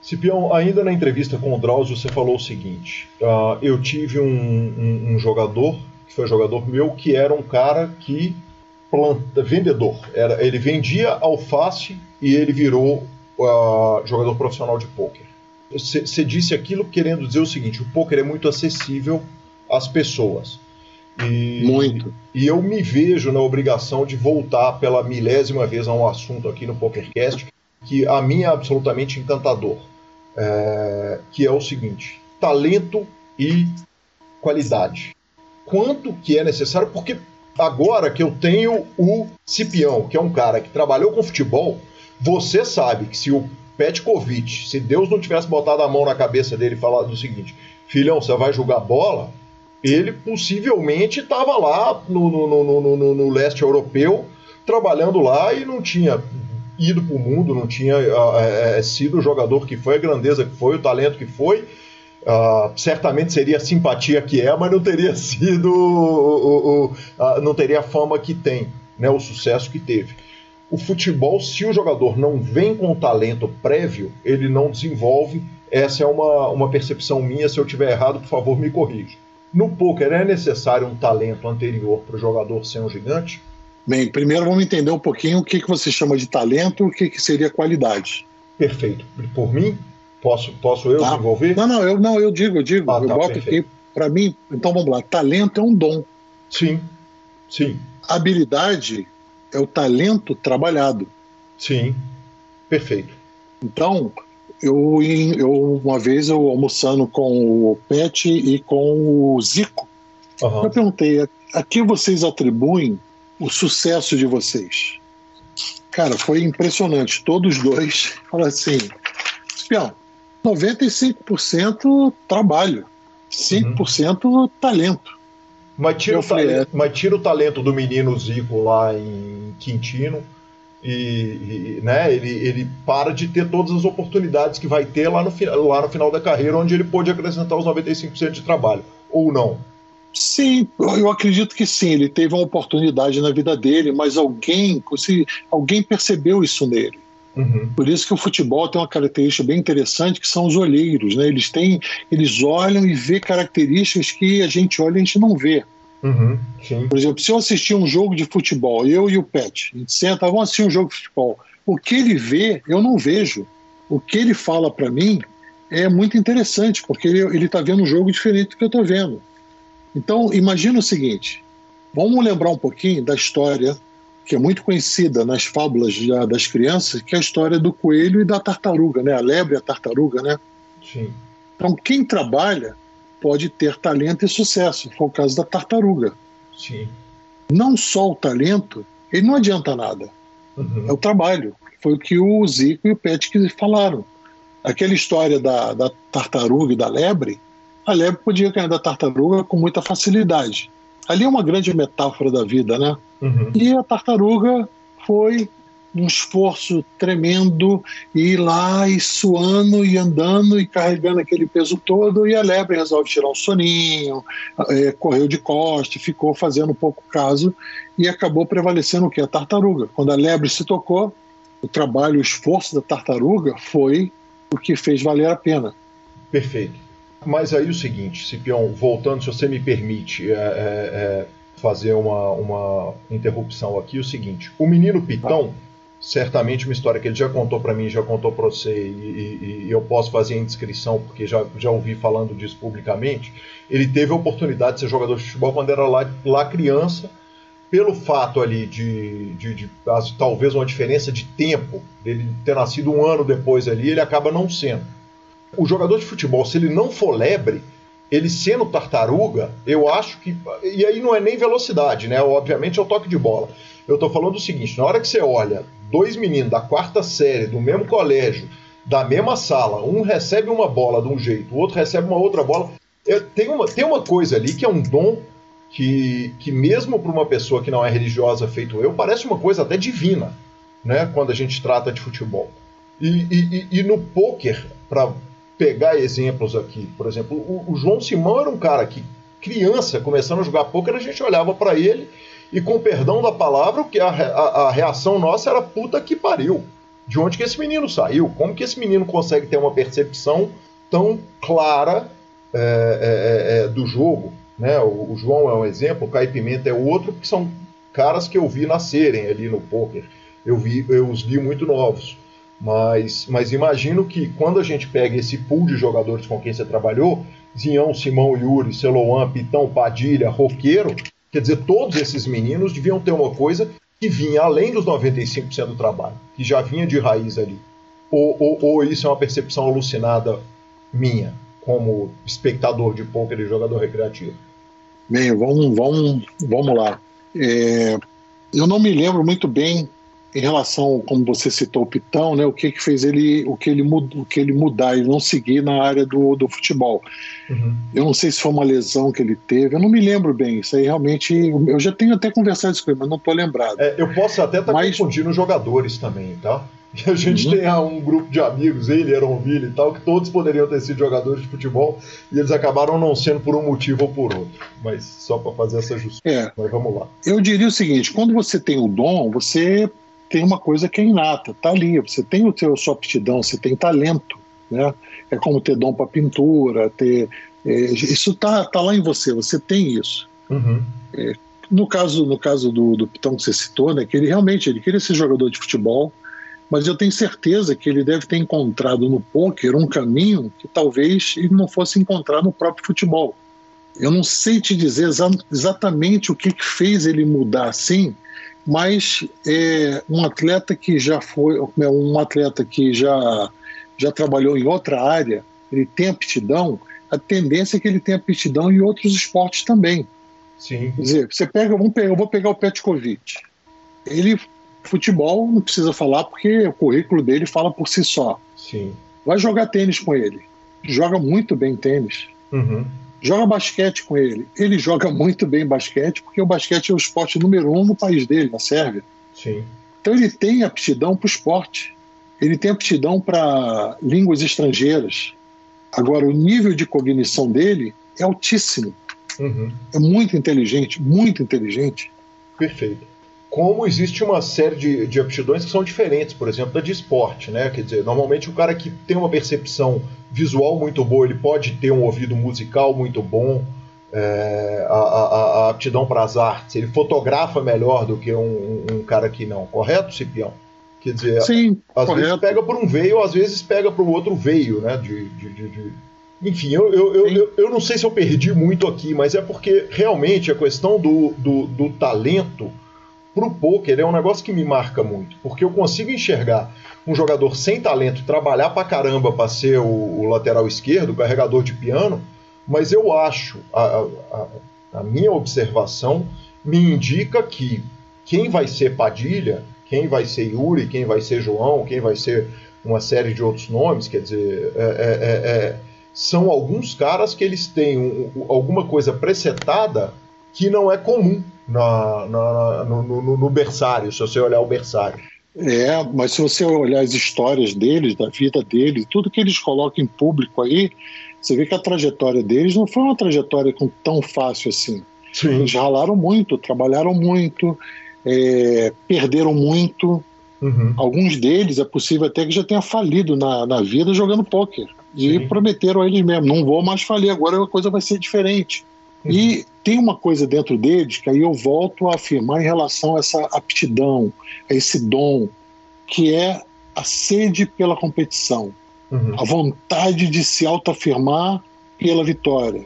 Cipião, ainda na entrevista com o Drauzio, você falou o seguinte: uh, eu tive um, um, um, jogador, que foi jogador meu, que era um cara que planta, vendedor. Era, ele vendia alface e ele virou uh, jogador profissional de pôquer. Você disse aquilo querendo dizer o seguinte: o pôquer é muito acessível as pessoas. E, Muito. E eu me vejo na obrigação de voltar pela milésima vez a um assunto aqui no PokerCast que a mim é absolutamente encantador, é, que é o seguinte: talento e qualidade. Quanto que é necessário? Porque agora que eu tenho o Cipião, que é um cara que trabalhou com futebol, você sabe que se o Petkovic, se Deus não tivesse botado a mão na cabeça dele e falado o seguinte: filhão, você vai jogar bola? ele possivelmente estava lá no, no, no, no, no leste europeu, trabalhando lá e não tinha ido para o mundo, não tinha uh, sido o jogador que foi, a grandeza que foi, o talento que foi. Uh, certamente seria a simpatia que é, mas não teria sido, o, o, uh, não teria a fama que tem, né, o sucesso que teve. O futebol, se o jogador não vem com talento prévio, ele não desenvolve. Essa é uma, uma percepção minha. Se eu tiver errado, por favor, me corrija. No poker é necessário um talento anterior para o jogador ser um gigante? Bem, primeiro vamos entender um pouquinho o que, que você chama de talento e o que, que seria qualidade. Perfeito. Por mim, posso, posso eu tá. desenvolver? Não, não, eu, não, eu digo, eu digo. Ah, eu tá, boto perfeito. aqui, para mim, então vamos lá. Talento é um dom. Sim, sim. Habilidade é o talento trabalhado. Sim, perfeito. Então, eu, eu uma vez eu almoçando com o Pet e com o Zico, uhum. eu perguntei a, a que vocês atribuem o sucesso de vocês? Cara, foi impressionante. Todos dois falaram assim: espião, 95% trabalho, 5% uhum. talento. Mas tira, falei, talento, é... mas tira o talento do menino Zico lá em Quintino e, e, né, ele, ele para de ter todas as oportunidades que vai ter lá no, lá no final da carreira, onde ele pôde acrescentar os 95% de trabalho, ou não? Sim, eu acredito que sim. Ele teve uma oportunidade na vida dele, mas alguém, alguém percebeu isso nele. Uhum. Por isso que o futebol tem uma característica bem interessante, que são os olheiros. Né? Eles têm, eles olham e vê características que a gente olha e a gente não vê. Uhum, Por exemplo, se eu assistir um jogo de futebol, eu e o Pet, a gente senta, vamos assistir um jogo de futebol. O que ele vê, eu não vejo. O que ele fala para mim é muito interessante, porque ele está vendo um jogo diferente do que eu estou vendo. Então, imagina o seguinte: vamos lembrar um pouquinho da história que é muito conhecida nas fábulas das crianças, que é a história do coelho e da tartaruga, né? A lebre e a tartaruga, né? Sim. Então, quem trabalha pode ter talento e sucesso. Foi o caso da tartaruga. Sim. Não só o talento, ele não adianta nada. Uhum. É o trabalho. Foi o que o Zico e o Petty falaram. Aquela história da, da tartaruga e da lebre, a lebre podia ganhar da tartaruga com muita facilidade. Ali é uma grande metáfora da vida, né? Uhum. E a tartaruga foi um esforço tremendo ir lá e suando e andando e carregando aquele peso todo e a lebre resolve tirar um soninho, é, correu de costa, ficou fazendo pouco caso e acabou prevalecendo o que? A tartaruga. Quando a lebre se tocou, o trabalho, o esforço da tartaruga foi o que fez valer a pena. Perfeito. Mas aí o seguinte, Cipião, voltando, se você me permite é, é, é, fazer uma, uma interrupção aqui, o seguinte: o menino Pitão, certamente uma história que ele já contou para mim, já contou para você, e, e, e, eu posso fazer a inscrição porque já, já ouvi falando disso publicamente. Ele teve a oportunidade de ser jogador de futebol quando era lá, lá criança, pelo fato ali de, de, de, de talvez uma diferença de tempo, dele ter nascido um ano depois ali, ele acaba não sendo o jogador de futebol, se ele não for lebre, ele sendo tartaruga, eu acho que. E aí não é nem velocidade, né? Obviamente é o toque de bola. Eu tô falando o seguinte: na hora que você olha dois meninos da quarta série, do mesmo colégio, da mesma sala, um recebe uma bola de um jeito, o outro recebe uma outra bola. É, tem, uma, tem uma coisa ali que é um dom que, que mesmo para uma pessoa que não é religiosa feito eu, parece uma coisa até divina, né? Quando a gente trata de futebol. E, e, e no poker, pegar exemplos aqui, por exemplo, o, o, João Simão era um cara que, criança, começando a jogar poker, a gente olhava para ele e, com perdão da palavra, que a, a, a, reação nossa era puta que pariu. De onde que esse menino saiu? Como que esse menino consegue ter uma percepção tão clara é, é, é, é do jogo? Né? O, o, João é um exemplo, o Caio Pimenta é outro, que são caras que eu vi nascerem ali no poker. Eu, vi, eu os vi muito novos. Mas, mas imagino que quando a gente pega esse pool de jogadores com quem você trabalhou, Zinhão, Simão, Yuri, Celoan, Pitão, Padilha, Roqueiro, quer dizer, todos esses meninos deviam ter uma coisa que vinha além dos 95% do trabalho, que já vinha de raiz ali. Ou, ou, ou, isso é uma percepção alucinada minha, como espectador de pôquer e jogador recreativo? Bem, vamos, vamos, vamos lá. É, eu não me lembro muito bem em relação, como você citou o Pitão, né, o que, que fez ele, o que ele, mud, o que ele mudar e não seguir na área do, do futebol. Uhum. Eu não sei se foi uma lesão que ele teve, eu não me lembro bem. Isso aí realmente, eu já tenho até conversado isso com ele, mas não estou lembrado. É, eu posso até estar tá mas... confundindo jogadores também, tá? E a gente uhum. tem um grupo de amigos, ele, Eronville e tal, que todos poderiam ter sido jogadores de futebol e eles acabaram não sendo por um motivo ou por outro. Mas só para fazer essa justiça. É. Mas vamos lá. Eu diria o seguinte: quando você tem o dom, você tem uma coisa que é inata, tá ali. Você tem o teu sua aptidão, você tem talento, né? É como ter dom para pintura, ter é, isso tá, tá lá em você. Você tem isso. Uhum. É, no caso no caso do, do Pitão que você citou, né? Que ele realmente ele queria ser jogador de futebol, mas eu tenho certeza que ele deve ter encontrado no poker um caminho que talvez ele não fosse encontrar no próprio futebol. Eu não sei te dizer exa exatamente o que, que fez ele mudar assim, mas é um atleta que já foi, é um atleta que já, já trabalhou em outra área, ele tem aptidão, a tendência é que ele tenha aptidão em outros esportes também. Sim. Quer dizer, você pega, vamos pegar, eu vou pegar o Petkovic. Ele, futebol, não precisa falar porque o currículo dele fala por si só. Sim. Vai jogar tênis com ele. Joga muito bem tênis. Uhum joga basquete com ele. Ele joga muito bem basquete, porque o basquete é o esporte número um no país dele, na Sérvia. Sim. Então ele tem aptidão para o esporte. Ele tem aptidão para línguas estrangeiras. Agora, o nível de cognição dele é altíssimo. Uhum. É muito inteligente, muito inteligente. Perfeito como existe uma série de, de aptidões que são diferentes, por exemplo, da de esporte, né? Quer dizer, normalmente o cara que tem uma percepção visual muito boa, ele pode ter um ouvido musical muito bom, é, a, a, a, aptidão para as artes, ele fotografa melhor do que um, um, cara que não, correto, Cipião? Quer dizer, Sim, às correto. vezes pega por um veio, às vezes pega para o outro veio, né? De, de, de, de... Enfim, eu, eu, eu, eu, eu, não sei se eu perdi muito aqui, mas é porque realmente a questão do, do, do talento pro poker é um negócio que me marca muito, porque eu consigo enxergar um jogador sem talento trabalhar pra caramba para ser o, o, lateral esquerdo, o carregador de piano, mas eu acho, a, a, a minha observação me indica que quem vai ser Padilha, quem vai ser Yuri, quem vai ser João, quem vai ser uma série de outros nomes, quer dizer, é, é, é, são alguns caras que eles têm um, alguma coisa presetada que não é comum na, na, no, no, no, berçário, se você olhar o berçário. É, mas se você olhar as histórias deles, da vida deles, tudo que eles colocam em público aí, você vê que a trajetória deles não foi uma trajetória tão fácil assim. Sim. Eles ralaram muito, trabalharam muito, é, perderam muito. Uhum. Alguns deles é possível até que já tenha falido na, na vida jogando pôquer. E prometeram a eles mesmos: não vou mais falir, agora a coisa vai ser diferente. E tem uma coisa dentro deles que aí eu volto a afirmar em relação a essa aptidão, a esse dom, que é a sede pela competição, uhum. a vontade de se autoafirmar pela vitória,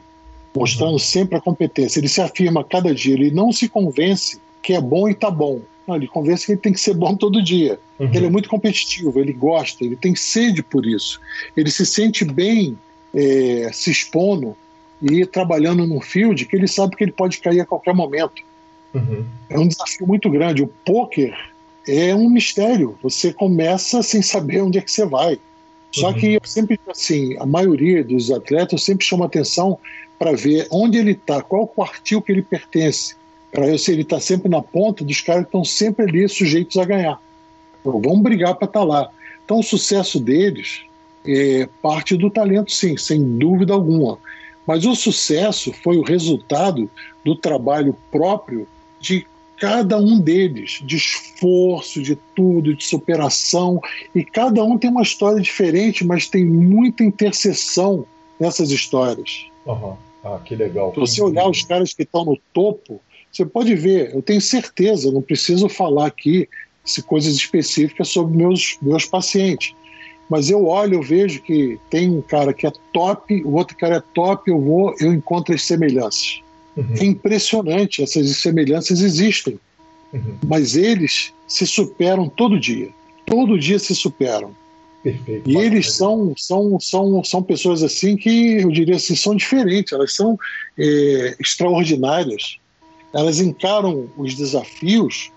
mostrando uhum. sempre a competência. Ele se afirma cada dia, ele não se convence que é bom e tá bom. Não, ele convence que ele tem que ser bom todo dia. Uhum. Ele é muito competitivo, ele gosta, ele tem sede por isso. Ele se sente bem é, se expondo e trabalhando num field que ele sabe que ele pode cair a qualquer momento. Uhum. É um desafio muito grande. O poker é um mistério. Você começa sem saber onde é que você vai. Só uhum. que eu sempre, assim, a maioria dos atletas sempre chama atenção para ver onde ele está, qual quartil que ele pertence, para ver se ele está sempre na ponta dos caras que estão sempre ali sujeitos a ganhar. Então, vamos brigar para estar tá lá. Então, o sucesso deles é parte do talento, sim, sem dúvida alguma. Mas o sucesso foi o resultado do trabalho próprio de cada um deles, de esforço, de tudo, de superação. E cada um tem uma história diferente, mas tem muita interseção nessas histórias. Uhum. Ah, que legal. Se você olhar os caras que estão no topo, você pode ver, eu tenho certeza, não preciso falar aqui se coisas específicas sobre meus, meus pacientes. Mas eu olho, eu vejo que tem um cara que é top, o outro cara é top, eu vou, eu encontro as semelhanças. Uhum. É impressionante, essas semelhanças existem. Uhum. Mas eles se superam todo dia. Todo dia se superam. Perfeito. E eles são, são, são, são pessoas assim que eu diria assim, são diferentes, elas são é, extraordinárias. Elas encaram os desafios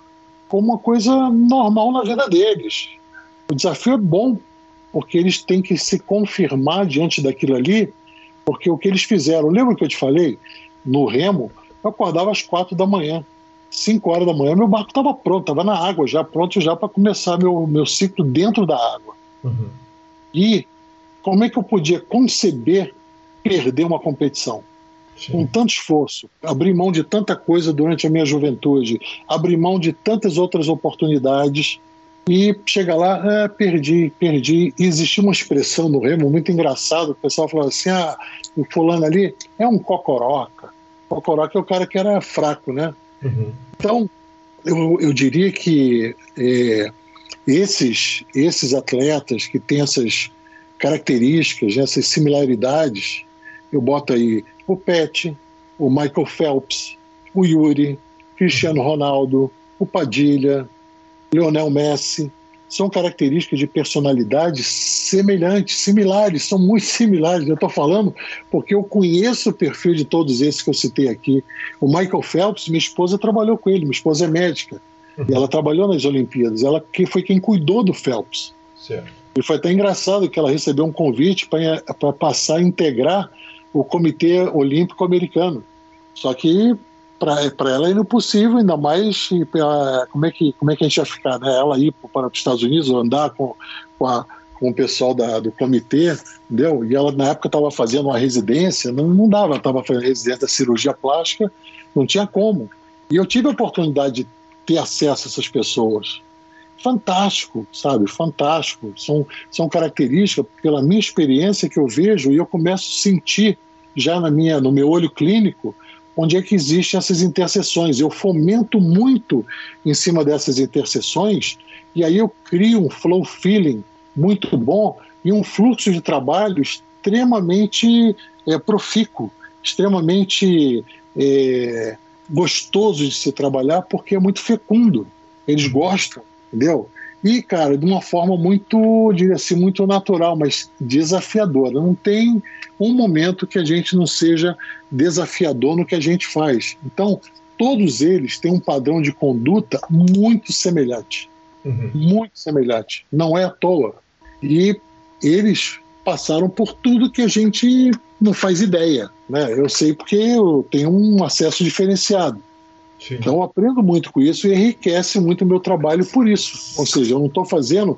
como uma coisa normal na vida deles. O desafio é bom porque eles têm que se confirmar diante daquilo ali, porque o que eles fizeram, lembra que eu te falei? No remo, eu acordava às quatro da manhã, cinco horas da manhã, meu barco estava pronto, estava na água já, pronto já para começar meu, meu ciclo dentro da água. Uhum. E como é que eu podia conceber perder uma competição? Sim. Com tanto esforço, abrir mão de tanta coisa durante a minha juventude, abrir mão de tantas outras oportunidades, e chega lá, é, perdi, perdi. E existia uma expressão no Remo muito engraçada, o pessoal falava assim: ah, o fulano ali é um cocoroca. Cocoroca é o cara que era fraco, né? Uhum. Então, eu, eu diria que é, esses, esses atletas que têm essas características, essas similaridades, eu boto aí o Pet, o Michael Phelps, o Yuri, Cristiano Ronaldo, o Padilha, Lionel Messi, são características de personalidade semelhantes, similares, são muito similares. Eu estou falando porque eu conheço o perfil de todos esses que eu citei aqui. O Michael Phelps, minha esposa trabalhou com ele, minha esposa é médica, uhum. e ela trabalhou nas Olimpíadas, ela que foi quem cuidou do Phelps. Certo. E foi até engraçado que ela recebeu um convite para passar a integrar o Comitê Olímpico Americano. Só que para ela é impossível, ainda mais como é que, como é que a gente ia ficar, né? Ela ir para os Estados Unidos, andar com, com, a, com o pessoal da, do comitê, entendeu? E ela, na época, estava fazendo uma residência, não, não dava, estava fazendo residência da cirurgia plástica, não tinha como. E eu tive a oportunidade de ter acesso a essas pessoas. Fantástico, sabe? Fantástico. São, são características, pela minha experiência que eu vejo, e eu começo a sentir já na minha, no meu olho clínico, onde é que existem essas interseções. Eu fomento muito em cima dessas interseções e aí eu crio um flow feeling muito bom e um fluxo de trabalho extremamente é, profícuo, extremamente é, gostoso de se trabalhar porque é muito fecundo. Eles gostam, entendeu? E, cara, de uma forma muito, diria assim, muito natural, mas desafiadora. Não tem um momento que a gente não seja desafiador no que a gente faz. Então, todos eles têm um padrão de conduta muito semelhante. Uhum. Muito semelhante. Não é à toa. E eles passaram por tudo que a gente não faz ideia. Né? Eu sei porque eu tenho um acesso diferenciado. Sim. Então aprendo muito com isso e enriquece muito o meu trabalho por isso. Ou seja, eu não estou fazendo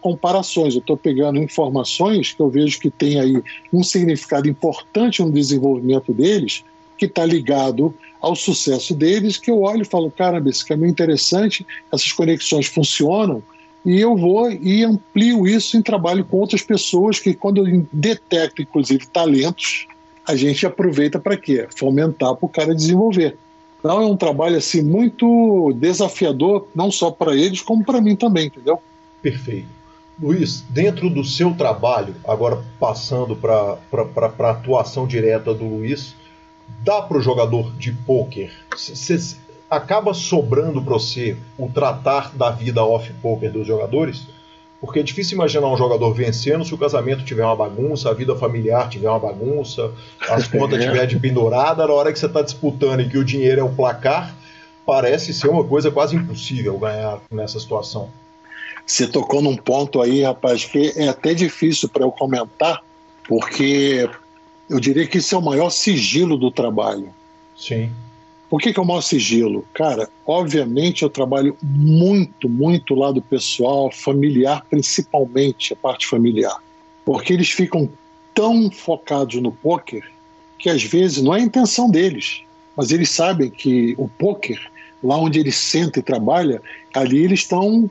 comparações, eu estou pegando informações que eu vejo que tem aí um significado importante no desenvolvimento deles, que está ligado ao sucesso deles, que eu olho e falo, caramba, esse caminho é interessante, essas conexões funcionam, e eu vou e amplio isso em trabalho com outras pessoas que, quando eu detecto, inclusive, talentos, a gente aproveita para quê? Fomentar para o cara desenvolver. Então é um trabalho assim muito desafiador, não só para eles, como para mim também, entendeu? Perfeito. Luiz, dentro do seu trabalho, agora passando para a atuação direta do Luiz, dá para o jogador de pôquer, acaba sobrando para você o tratar da vida off-poker dos jogadores? Porque é difícil imaginar um jogador vencendo se o casamento tiver uma bagunça, a vida familiar tiver uma bagunça, as contas tiver de pendurada, na hora que você está disputando e que o dinheiro é o placar, parece ser uma coisa quase impossível ganhar nessa situação. Você tocou num ponto aí, rapaz, que é até difícil para eu comentar, porque eu diria que isso é o maior sigilo do trabalho. Sim. Por que, que é o sigilo? Cara, obviamente eu trabalho muito, muito lado pessoal, familiar, principalmente a parte familiar. Porque eles ficam tão focados no poker que às vezes não é a intenção deles, mas eles sabem que o poker, lá onde eles sentam e trabalham, ali eles estão,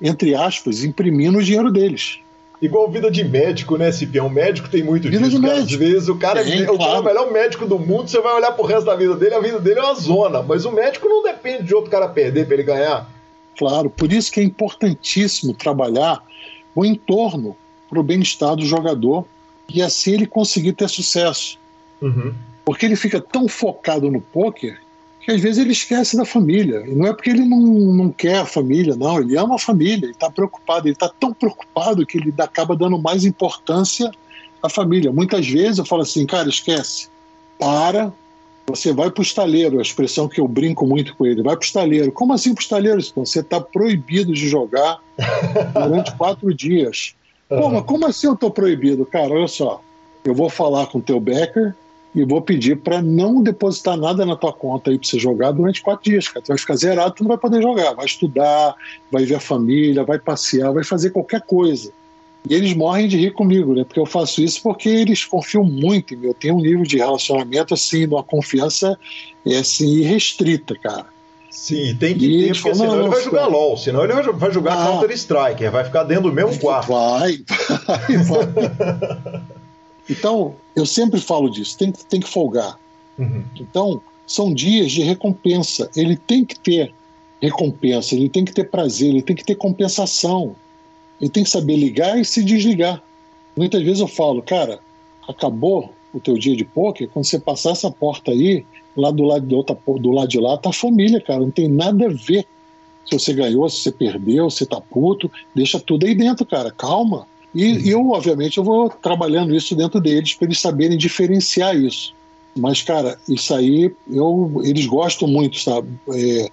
entre aspas, imprimindo o dinheiro deles. Igual vida de médico, né, Cipião? Médico tem muito vida disso. De médico. Às vezes o cara, é, o, claro. o melhor médico do mundo, você vai olhar pro resto da vida dele, a vida dele é uma zona. Mas o médico não depende de outro cara perder para ele ganhar. Claro, por isso que é importantíssimo trabalhar o entorno para o bem-estar do jogador e assim ele conseguir ter sucesso. Uhum. Porque ele fica tão focado no poker que às vezes ele esquece da família. E não é porque ele não, não quer a família, não. Ele ama a família, ele está preocupado. Ele está tão preocupado que ele acaba dando mais importância à família. Muitas vezes eu falo assim, cara, esquece. Para, você vai para o estaleiro, a expressão que eu brinco muito com ele, vai para o estaleiro. Como assim para o estaleiro? Você está proibido de jogar durante quatro dias. Pô, mas como assim eu estou proibido? Cara, olha só, eu vou falar com o teu Becker, e vou pedir para não depositar nada na tua conta aí para você jogar durante quatro dias, cara. Tu vai ficar zerado, tu não vai poder jogar. Vai estudar, vai ver a família, vai passear, vai fazer qualquer coisa. E eles morrem de rir comigo, né? Porque eu faço isso porque eles confiam muito em mim. Eu tenho um nível de relacionamento, assim, de uma confiança é, assim, irrestrita, cara. Sim, tem que ter, porque senão não, ele vai jogar LOL, senão ele vai jogar ah, Counter-Strike, vai ficar dentro do mesmo quarto. Vai, vai, vai. Então, eu sempre falo disso, tem, tem que folgar. Uhum. Então, são dias de recompensa. Ele tem que ter recompensa, ele tem que ter prazer, ele tem que ter compensação. Ele tem que saber ligar e se desligar. Muitas vezes eu falo, cara, acabou o teu dia de poker, quando você passar essa porta aí, lá do lado, do, outra, do lado de lá tá a família, cara, não tem nada a ver se você ganhou, se você perdeu, se tá puto, deixa tudo aí dentro, cara, calma. E eu, obviamente, eu vou trabalhando isso dentro deles para eles saberem diferenciar isso. Mas, cara, isso aí, eu, eles gostam muito, sabe? É,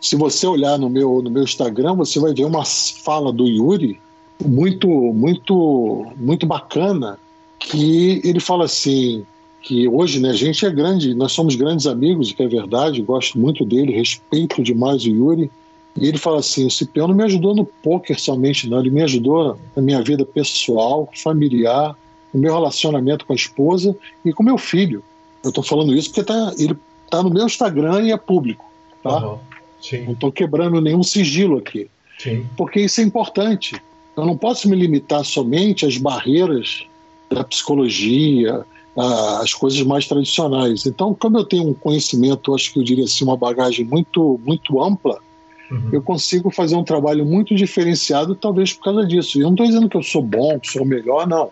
se você olhar no meu, no meu Instagram, você vai ver uma fala do Yuri muito, muito, muito bacana, que ele fala assim, que hoje, né, a gente é grande, nós somos grandes amigos, que é verdade, gosto muito dele, respeito demais o Yuri, e ele fala assim: o Cipião não me ajudou no poker somente, não. Ele me ajudou na minha vida pessoal, familiar, no meu relacionamento com a esposa e com meu filho. Eu estou falando isso porque tá, ele está no meu Instagram e é público. Tá? Uhum. Não estou quebrando nenhum sigilo aqui. Sim. Porque isso é importante. Eu não posso me limitar somente às barreiras da psicologia, as coisas mais tradicionais. Então, como eu tenho um conhecimento, acho que eu diria assim, uma bagagem muito, muito ampla, uhum. eu consigo fazer um trabalho muito diferenciado, talvez por causa disso. Eu não estou dizendo que eu sou bom, que sou melhor, não.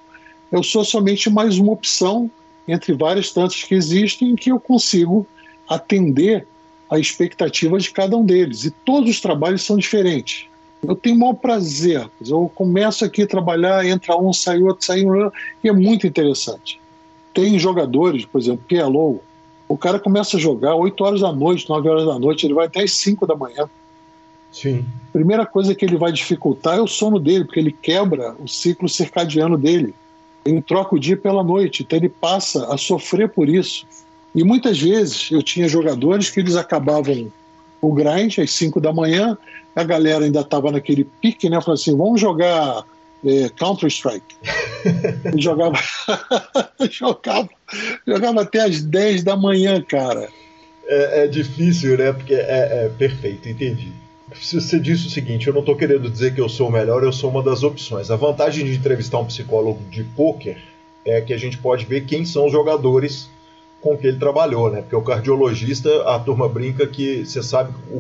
Eu sou somente mais uma opção entre várias tantas que existem que eu consigo atender a expectativa de cada um deles. E todos os trabalhos são diferentes. Eu tenho o maior prazer. Eu começo aqui a trabalhar, entra um, sai outro, sai um, e é muito interessante. Tem jogadores, por exemplo, PLO, o cara começa a jogar 8 horas da noite, 9 horas da noite, ele vai até as 5 da manhã. Sim. Primeira coisa que ele vai dificultar é o sono dele, porque ele quebra o ciclo circadiano dele. Ele troca o dia pela noite, então ele passa a sofrer por isso. E muitas vezes eu tinha jogadores que eles acabavam o grind às 5 da manhã, a galera ainda estava naquele pique, né? Falou assim: vamos jogar é, Counter-Strike. jogava, jogava, jogava até às 10 da manhã, cara. É, é difícil, né? Porque é, é, perfeito, entendi. Você disse o seguinte: eu não estou querendo dizer que eu sou o melhor, eu sou uma das opções. A vantagem de entrevistar um psicólogo de poker é que a gente pode ver quem são os jogadores com que ele trabalhou, né? Porque o cardiologista, a turma brinca que você sabe o,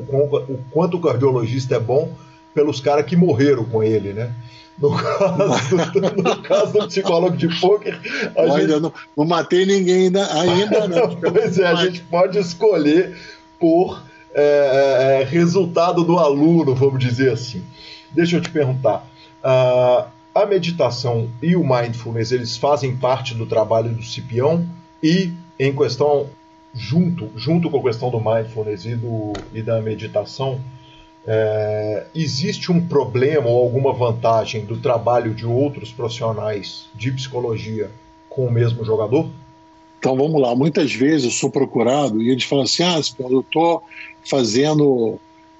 o quanto o cardiologista é bom pelos caras que morreram com ele, né? No caso, no caso do psicólogo de poker, a gente... ainda não, não, matei ninguém ainda, ainda não. pois é, a gente pode escolher por é, é, é, resultado do aluno, vamos dizer assim. Deixa eu te perguntar. Uh, a meditação e o mindfulness, eles fazem parte do trabalho do Cipião e em questão, junto, junto com a questão do mindfulness e, do, e da meditação, é, existe um problema ou alguma vantagem do trabalho de outros profissionais de psicologia com o mesmo jogador? Então vamos lá, muitas vezes eu sou procurado e eles falam assim: ah, eu estou fazendo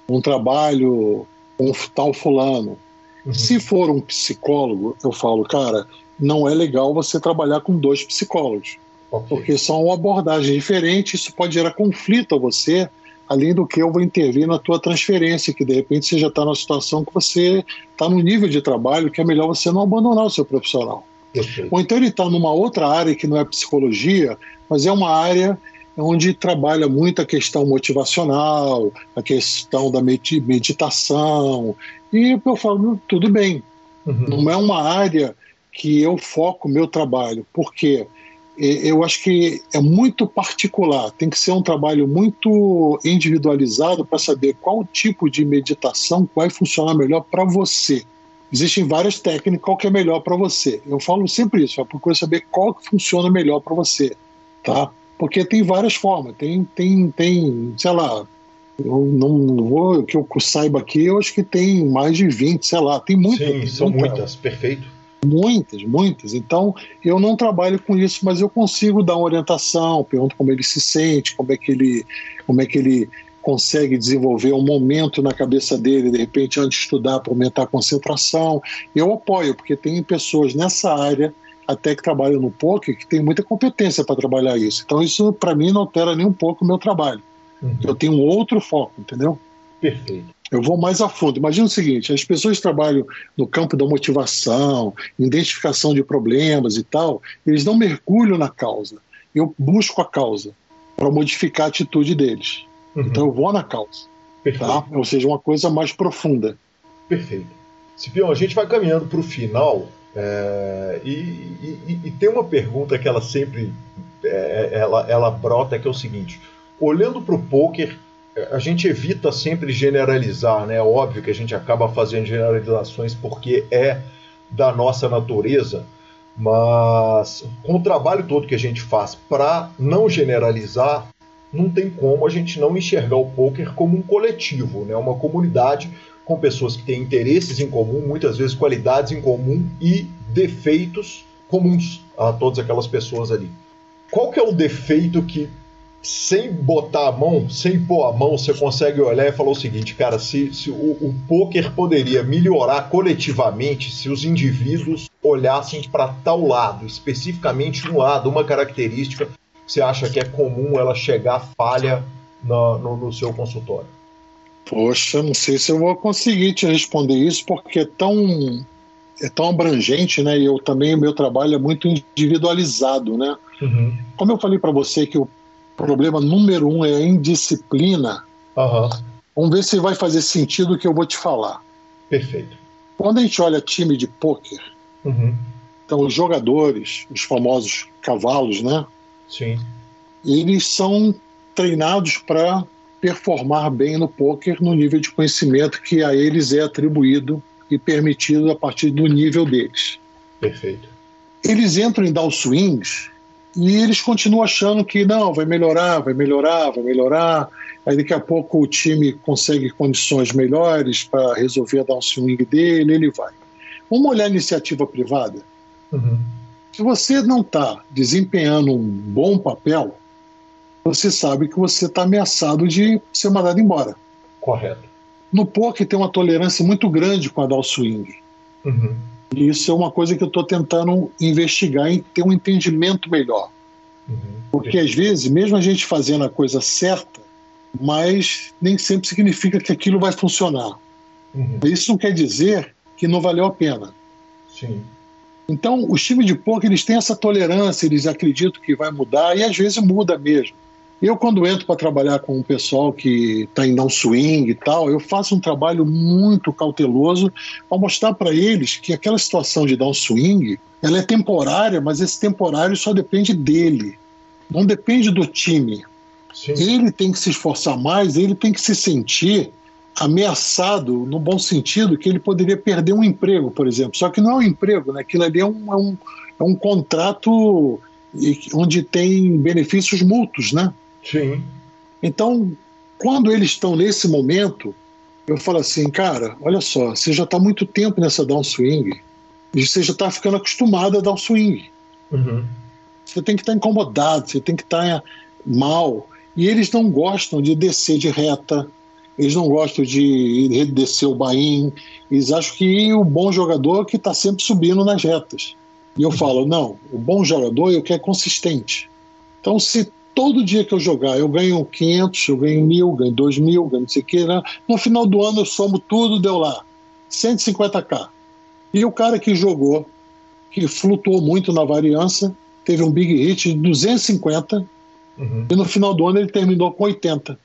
um trabalho com um tal fulano. Uhum. Se for um psicólogo, eu falo, cara, não é legal você trabalhar com dois psicólogos. Okay. Porque são uma abordagem diferente, isso pode gerar conflito a você, além do que eu vou intervir na tua transferência, que de repente você já está numa situação que você está num nível de trabalho que é melhor você não abandonar o seu profissional. Perfeito. Ou então ele está numa outra área que não é psicologia, mas é uma área onde trabalha muito a questão motivacional, a questão da meditação, e eu falo, tudo bem, uhum. não é uma área que eu foco o meu trabalho, porque eu acho que é muito particular, tem que ser um trabalho muito individualizado para saber qual tipo de meditação vai funcionar melhor para você. Existem várias técnicas, qual que é melhor para você. Eu falo sempre isso, eu procuro saber qual que funciona melhor para você, tá? Porque tem várias formas, tem, tem, tem, sei lá, eu não, vou, que eu saiba aqui, eu acho que tem mais de 20, sei lá, tem muitas. Sim, são muita, muitas, perfeito. Muitas, muitas. Então, eu não trabalho com isso, mas eu consigo dar uma orientação, pergunto como ele se sente, como é que ele, como é que ele consegue desenvolver um momento na cabeça dele, de repente, antes de estudar, para aumentar a concentração. Eu apoio, porque tem pessoas nessa área, até que trabalham no poker, que tem muita competência para trabalhar isso. Então, isso, para mim, não altera nem um pouco o meu trabalho. Uhum. Eu tenho um outro foco, entendeu? Perfeito. Eu vou mais a fundo. Imagina o seguinte: as pessoas trabalham no campo da motivação, identificação de problemas e tal, eles não mergulham na causa. Eu busco a causa para modificar a atitude deles. Uhum. Então eu vou na causa. Tá? Ou seja, uma coisa mais profunda. Perfeito. Cipião, a gente vai caminhando para o final é, e, e, e, tem uma pergunta que ela sempre é, ela, ela brota que é o seguinte: olhando para o poker a gente evita sempre generalizar, né? É óbvio que a gente acaba fazendo generalizações porque é da nossa natureza, mas com o trabalho todo que a gente faz para não generalizar, não tem como a gente não enxergar o poker como um coletivo, né? Uma comunidade com pessoas que têm interesses em comum, muitas vezes qualidades em comum e defeitos comuns a todas aquelas pessoas ali. Qual que é o defeito que sem botar a mão, sem pôr a mão, você consegue olhar e falar o seguinte, cara, se, se o, o poker poderia melhorar coletivamente se os indivíduos olhassem para tal lado, especificamente um lado, uma característica que você acha que é comum ela chegar falha no, no, no seu consultório? Poxa, não sei se eu vou conseguir te responder isso, porque é tão é tão abrangente, né? E eu também o meu trabalho é muito individualizado, né? Uhum. Como eu falei para você que o problema número um é a indisciplina. Uhum. Vamos ver se vai fazer sentido o que eu vou te falar. Perfeito. Quando a gente olha time de pôquer, uhum. então os jogadores, os famosos cavalos, né? Sim. Eles são treinados para performar bem no poker no nível de conhecimento que a eles é atribuído e permitido a partir do nível deles. Perfeito. Eles entram em down swings e eles continuam achando que não, vai melhorar, vai melhorar, vai melhorar. Aí daqui a pouco o time consegue condições melhores para resolver a down swing dele, ele vai. Vamos olhar a iniciativa privada. Uhum. Se você não está desempenhando um bom papel, você sabe que você está ameaçado de ser mandado embora. Correto. No poker tem uma tolerância muito grande com a down swing. Uhum. E isso é uma coisa que eu estou tentando investigar e ter um entendimento melhor. Uhum. Porque às vezes, mesmo a gente fazendo a coisa certa, mas nem sempre significa que aquilo vai funcionar. Uhum. Isso não quer dizer que não valeu a pena. Sim. Então, os times de poker eles têm essa tolerância, eles acreditam que vai mudar e às vezes muda mesmo. Eu, quando entro para trabalhar com o pessoal que está em down swing e tal, eu faço um trabalho muito cauteloso para mostrar para eles que aquela situação de down swing ela é temporária, mas esse temporário só depende dele, não depende do time. Sim. Ele tem que se esforçar mais, ele tem que se sentir ameaçado no bom sentido que ele poderia perder um emprego, por exemplo. Só que não é um emprego, né? aquilo ali é um, é um, é um contrato onde tem benefícios mútuos, né? Sim. Então, quando eles estão nesse momento, eu falo assim, cara, olha só, você já está muito tempo nessa downswing e você já está ficando acostumado a dar um swing. Uhum. Você tem que estar tá incomodado, você tem que estar tá mal. E eles não gostam de descer de reta, eles não gostam de descer o bain, eles acham que o bom jogador é que está sempre subindo nas retas. E eu falo, não, o bom jogador é o que é consistente. Então, se todo dia que eu jogar eu ganho 500, eu ganho mil, ganho 2 mil, ganho não sei o que. Né? No final do ano eu somo tudo, deu lá 150k. E o cara que jogou, que flutuou muito na variância, teve um big hit de 250 uhum. e no final do ano ele terminou com 80.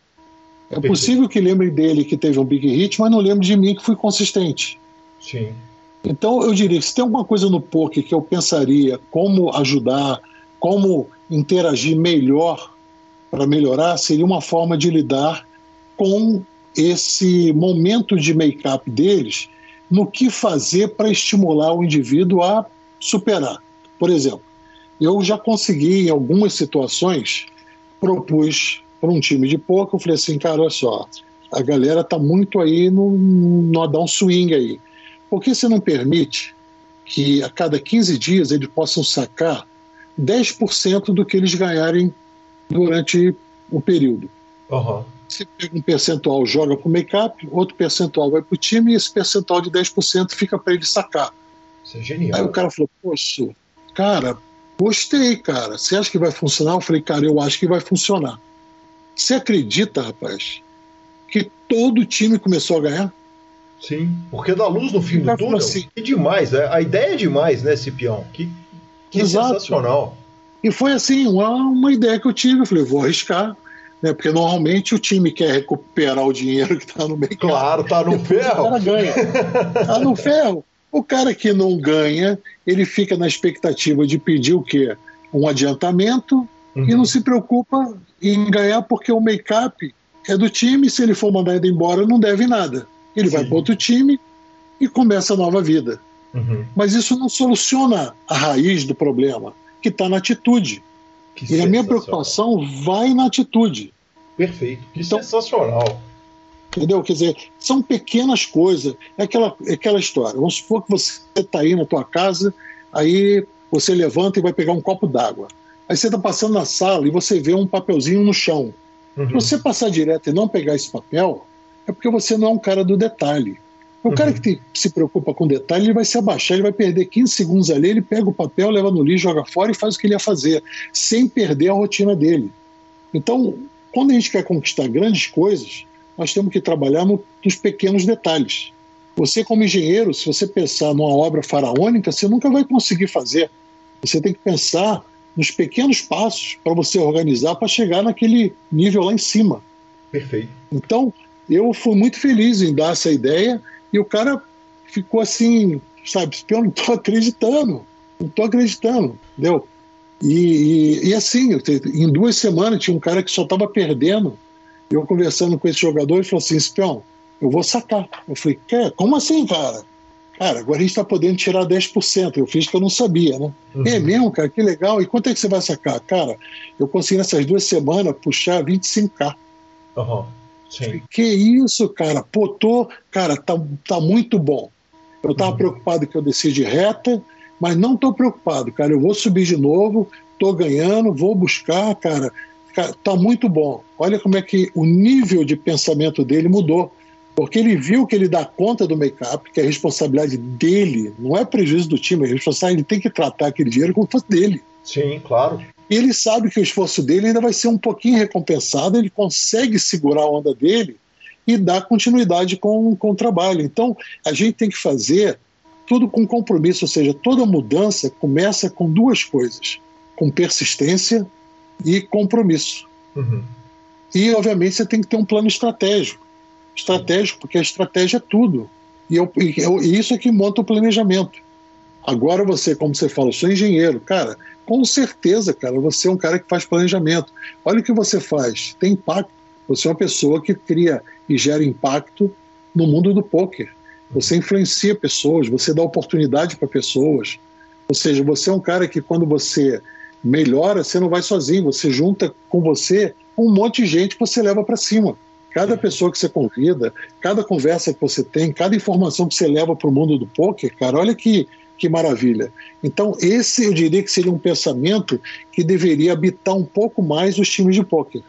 É possível que lembre dele que teve um big hit, mas não lembro de mim que fui consistente. Sim. Então eu diria que se tem alguma coisa no poker que eu pensaria como ajudar, como interagir melhor para melhorar seria uma forma de lidar com esse momento de make-up deles no que fazer para estimular o indivíduo a superar. Por exemplo, eu já consegui em algumas situações propus para um time de poker, eu falei assim, cara, olha só, a galera tá muito aí no, no dar um swing aí. Por que você não permite que a cada 15 dias eles possam sacar 10% do que eles ganharem durante o período. Uhum. Você pega um percentual, joga para o make-up, outro percentual vai para o time e esse percentual de 10% fica para ele sacar. Isso é genial. Aí o cara falou: Poxa, cara, gostei, cara. Você acha que vai funcionar? Eu falei: Cara, eu acho que vai funcionar. Você acredita, rapaz, que todo time começou a ganhar? Sim, porque dá luz no fim do túnel. Assim, demais, né? a ideia é demais, né, Cipião? Que que Exato. sensacional. E foi assim, uma, uma ideia que eu tive. Eu falei, vou arriscar. Né? Porque normalmente o time quer recuperar o dinheiro que está no mercado. Claro, está no ferro. O cara ganha. Está no ferro. O cara que não ganha, ele fica na expectativa de pedir o quê? Um adiantamento uhum. e não se preocupa em ganhar porque o make-up é do time. Se ele for mandado embora, não deve nada. Ele Sim. vai para outro time e começa a nova vida. Uhum. Mas isso não soluciona a raiz do problema, que está na atitude. Que e a minha preocupação vai na atitude. Perfeito. Que então, sensacional. Entendeu? Quer dizer, são pequenas coisas. É aquela, é aquela história. Vamos supor que você está aí na tua casa, aí você levanta e vai pegar um copo d'água. Aí você está passando na sala e você vê um papelzinho no chão. Uhum. Se você passar direto e não pegar esse papel, é porque você não é um cara do detalhe. O uhum. cara que te, se preocupa com detalhe, ele vai se abaixar, ele vai perder 15 segundos ali, ele pega o papel, leva no lixo, joga fora e faz o que ele ia fazer, sem perder a rotina dele. Então, quando a gente quer conquistar grandes coisas, nós temos que trabalhar no, nos pequenos detalhes. Você, como engenheiro, se você pensar numa obra faraônica, você nunca vai conseguir fazer. Você tem que pensar nos pequenos passos para você organizar para chegar naquele nível lá em cima. Perfeito. Então, eu fui muito feliz em dar essa ideia e o cara ficou assim, sabe, eu não estou acreditando, não estou acreditando, entendeu? E, e, e, assim, em duas semanas tinha um cara que só estava perdendo. Eu conversando com esse jogador, ele falou assim: Espião, eu vou sacar. Eu falei: como assim, cara? Cara, agora a gente está podendo tirar 10%. Eu fiz que eu não sabia, né? Uhum. É mesmo, cara, que legal. E quanto é que você vai sacar? Cara, eu consegui nessas duas semanas puxar 25k. Uhum. Sim. Que isso, cara? Pô, tô, cara, tá, tá muito bom. Eu tava uhum. preocupado que eu desci de reta, mas não tô preocupado, cara. Eu vou subir de novo, tô ganhando, vou buscar, cara. cara tá muito bom. Olha como é que o nível de pensamento dele mudou. Porque ele viu que ele dá conta do make-up, que é a responsabilidade dele, não é prejuízo do time, é responsabilidade, ele tem que tratar aquele dinheiro como se fosse dele. Sim, claro. E ele sabe que o esforço dele ainda vai ser um pouquinho recompensado, ele consegue segurar a onda dele e dar continuidade com, com o trabalho. Então, a gente tem que fazer tudo com compromisso, ou seja, toda mudança começa com duas coisas: com persistência e compromisso. Uhum. E, obviamente, você tem que ter um plano estratégico estratégico, porque a estratégia é tudo. E, eu, e isso é que monta o planejamento. Agora você, como você fala, eu sou engenheiro. Cara, com certeza, cara, você é um cara que faz planejamento. Olha o que você faz, tem impacto. Você é uma pessoa que cria e gera impacto no mundo do poker. Você influencia pessoas, você dá oportunidade para pessoas. Ou seja, você é um cara que quando você melhora, você não vai sozinho, você junta com você um monte de gente que você leva para cima. Cada pessoa que você convida, cada conversa que você tem, cada informação que você leva para o mundo do poker, cara, olha que, que maravilha. Então, esse eu diria que seria um pensamento que deveria habitar um pouco mais os times de poker.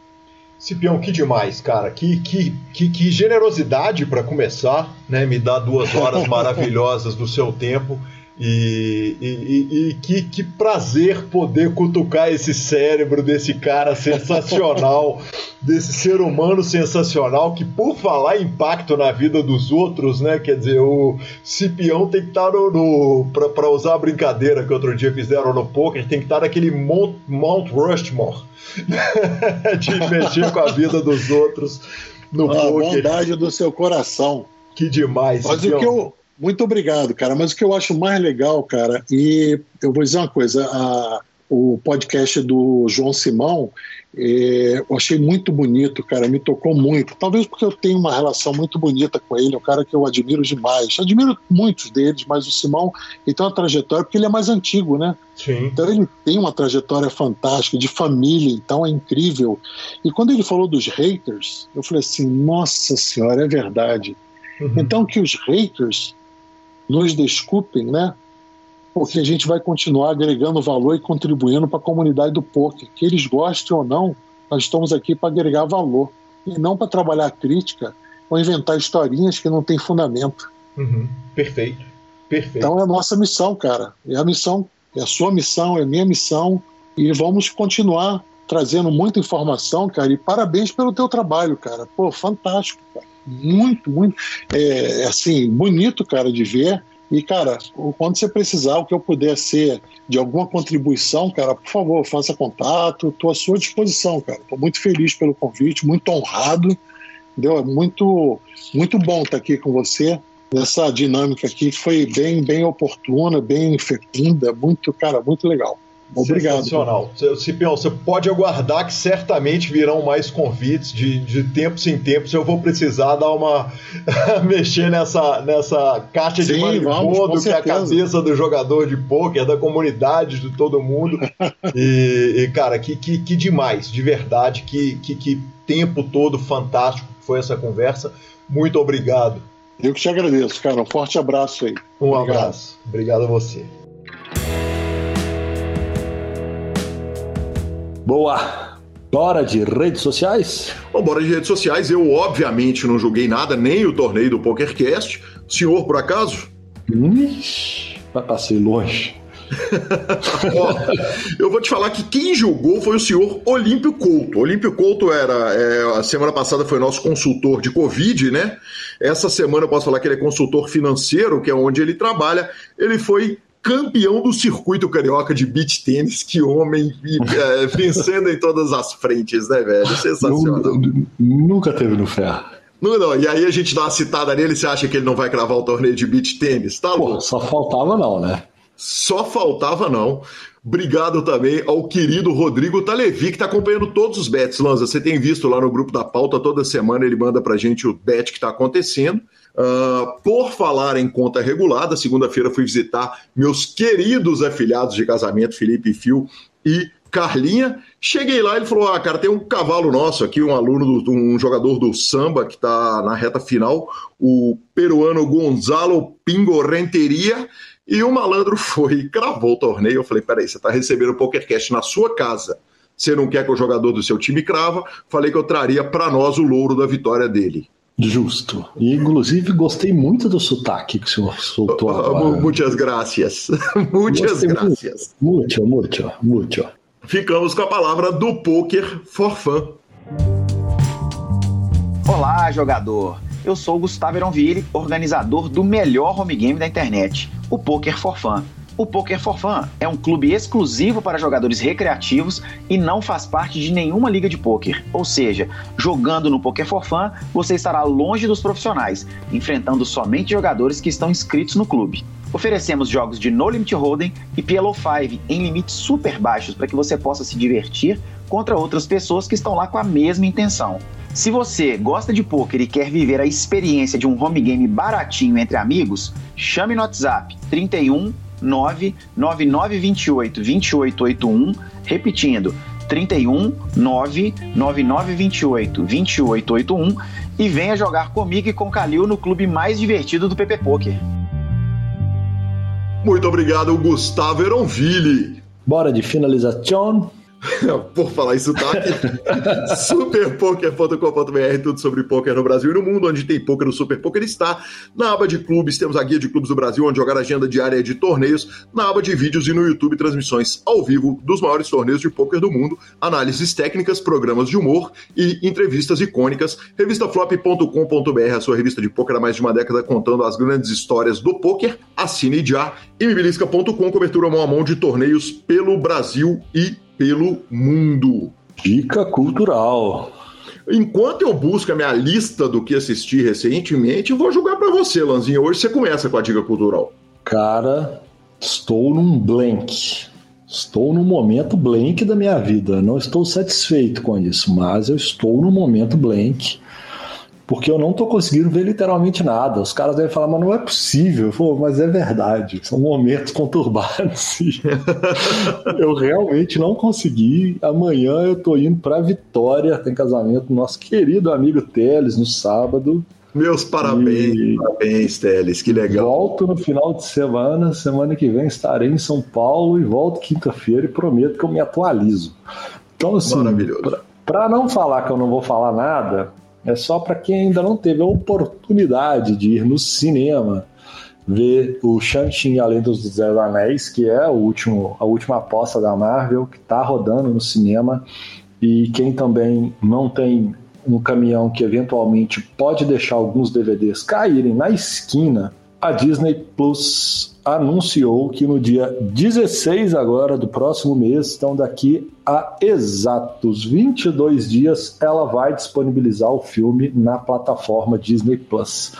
Cipião, que demais, cara. Que, que, que, que generosidade para começar, né? Me dar duas horas maravilhosas do seu tempo. E, e, e, que, que prazer poder cutucar esse cérebro desse cara sensacional, desse ser humano sensacional, que por falar impacto na vida dos outros, né? Quer dizer, o Cipião tem que estar no. no para usar a brincadeira que outro dia fizeram no poker, tem que estar naquele Mount, Mount Rushmore de mexer com a vida dos outros no a poker. A bondade do seu coração. Que demais, Mas Cipião. o que eu muito obrigado, cara. Mas o que eu acho mais legal, cara, e eu vou dizer uma coisa: a, o podcast do João Simão, é, eu achei muito bonito, cara, me tocou muito. Talvez porque eu tenho uma relação muito bonita com ele, é um cara que eu admiro demais. Admiro muitos deles, mas o Simão ele tem uma trajetória, porque ele é mais antigo, né? Sim. Então ele tem uma trajetória fantástica, de família, então é incrível. E quando ele falou dos haters, eu falei assim: nossa senhora, é verdade. Uhum. Então que os haters nos desculpem, né? Porque a gente vai continuar agregando valor e contribuindo para a comunidade do poker. Que eles gostem ou não, nós estamos aqui para agregar valor e não para trabalhar crítica ou inventar historinhas que não têm fundamento. Uhum. Perfeito. Perfeito. Então é a nossa missão, cara. É a missão, é a sua missão, é a minha missão e vamos continuar trazendo muita informação, cara. E parabéns pelo teu trabalho, cara. Pô, fantástico, cara muito, muito, é, assim, bonito, cara, de ver. E, cara, quando você precisar, o que eu puder ser de alguma contribuição, cara, por favor, faça contato, estou à sua disposição, cara. Estou muito feliz pelo convite, muito honrado, entendeu? É muito, muito bom estar aqui com você nessa dinâmica aqui que foi bem, bem oportuna, bem fecunda, muito, cara, muito legal. Obrigado. Sensacional. Cipião, você pode aguardar que certamente virão mais convites de, de tempos em tempos. Eu vou precisar dar uma. mexer nessa, nessa caixa Sim, de maribondo que é a cabeça do jogador de pôquer, da comunidade, de todo mundo. e, e, cara, que, que, que demais, de verdade. Que, que, que tempo todo fantástico foi essa conversa. Muito obrigado. Eu que te agradeço, cara. Um forte abraço aí. Um obrigado. abraço. Obrigado a você. Boa! Bora de redes sociais? Bom, bora de redes sociais. Eu, obviamente, não joguei nada, nem o torneio do PokerCast. Senhor, por acaso? Ixi, passei longe. eu vou te falar que quem julgou foi o senhor Olímpio Couto. Olímpio Couto era, é, a semana passada foi nosso consultor de Covid, né? Essa semana eu posso falar que ele é consultor financeiro, que é onde ele trabalha. Ele foi campeão do circuito carioca de beach tênis, que homem é, vencendo em todas as frentes, né, velho? Sensacional. Nunca teve no ferro. Não, não. E aí a gente dá uma citada nele, você acha que ele não vai cravar o torneio de beach tênis? Tá Pô, só faltava não, né? Só faltava não. Obrigado também ao querido Rodrigo Talevi, que está acompanhando todos os bets, Lanza. Você tem visto lá no grupo da pauta, toda semana ele manda pra gente o bet que está acontecendo. Uh, por falar em conta regulada, segunda-feira fui visitar meus queridos afiliados de casamento, Felipe Fio e Carlinha. Cheguei lá, ele falou: Ah, cara, tem um cavalo nosso aqui, um aluno, do, um jogador do samba que está na reta final, o peruano Gonzalo Pingo Renteria. E o malandro foi e cravou o torneio. Eu falei: Peraí, você está recebendo o PokerCast na sua casa. Você não quer que o jogador do seu time crava? Falei que eu traria para nós o louro da vitória dele. Justo. E, inclusive, gostei muito do sotaque que o senhor soltou ah, agora. Muitas graças. Muitas graças. Muito, muito, muito. Ficamos com a palavra do Poker for Fun. Olá, jogador. Eu sou Gustavo Eronville, organizador do melhor home game da internet, o Poker for Fun. O Poker for Fun é um clube exclusivo para jogadores recreativos e não faz parte de nenhuma liga de poker. Ou seja, jogando no Poker for Fun, você estará longe dos profissionais, enfrentando somente jogadores que estão inscritos no clube. Oferecemos jogos de No Limit Hold'em e PLO 5 em limites super baixos para que você possa se divertir contra outras pessoas que estão lá com a mesma intenção. Se você gosta de poker e quer viver a experiência de um home game baratinho entre amigos, chame no WhatsApp 31 99928 2881, repetindo, 31 99928 2881 e venha jogar comigo e com Calil no clube mais divertido do PP Poker. Muito obrigado, Gustavo Eronville. Bora de finalização. Por falar em sotaque, superpoker.com.br, tudo sobre poker no Brasil e no mundo, onde tem poker, o Super Poker está. Na aba de clubes, temos a guia de clubes do Brasil, onde jogar a agenda diária de torneios. Na aba de vídeos e no YouTube, transmissões ao vivo dos maiores torneios de poker do mundo, análises técnicas, programas de humor e entrevistas icônicas. Revistaflop.com.br, a sua revista de poker há mais de uma década, contando as grandes histórias do poker. Assine já. E mibilisca.com, cobertura mão a mão de torneios pelo Brasil e pelo mundo. Dica cultural. Enquanto eu busco a minha lista do que assisti recentemente, vou jogar para você, Lanzinha. Hoje você começa com a dica cultural. Cara, estou num blank. Estou num momento blank da minha vida. Não estou satisfeito com isso, mas eu estou num momento blank porque eu não tô conseguindo ver literalmente nada. Os caras devem falar, mas não é possível. Eu mas é verdade. São momentos conturbados. eu realmente não consegui. Amanhã eu tô indo pra Vitória, tem casamento do nosso querido amigo Teles no sábado. Meus parabéns, e... parabéns, Teles, que legal. Volto no final de semana, semana que vem estarei em São Paulo e volto quinta-feira e prometo que eu me atualizo. Então, assim, para não falar que eu não vou falar nada, é só para quem ainda não teve a oportunidade de ir no cinema ver o Shang-Chi Além dos Dez Anéis, que é o último, a última aposta da Marvel, que está rodando no cinema. E quem também não tem um caminhão que eventualmente pode deixar alguns DVDs caírem na esquina, a Disney Plus anunciou que no dia 16 agora do próximo mês, então daqui a exatos 22 dias, ela vai disponibilizar o filme na plataforma Disney Plus.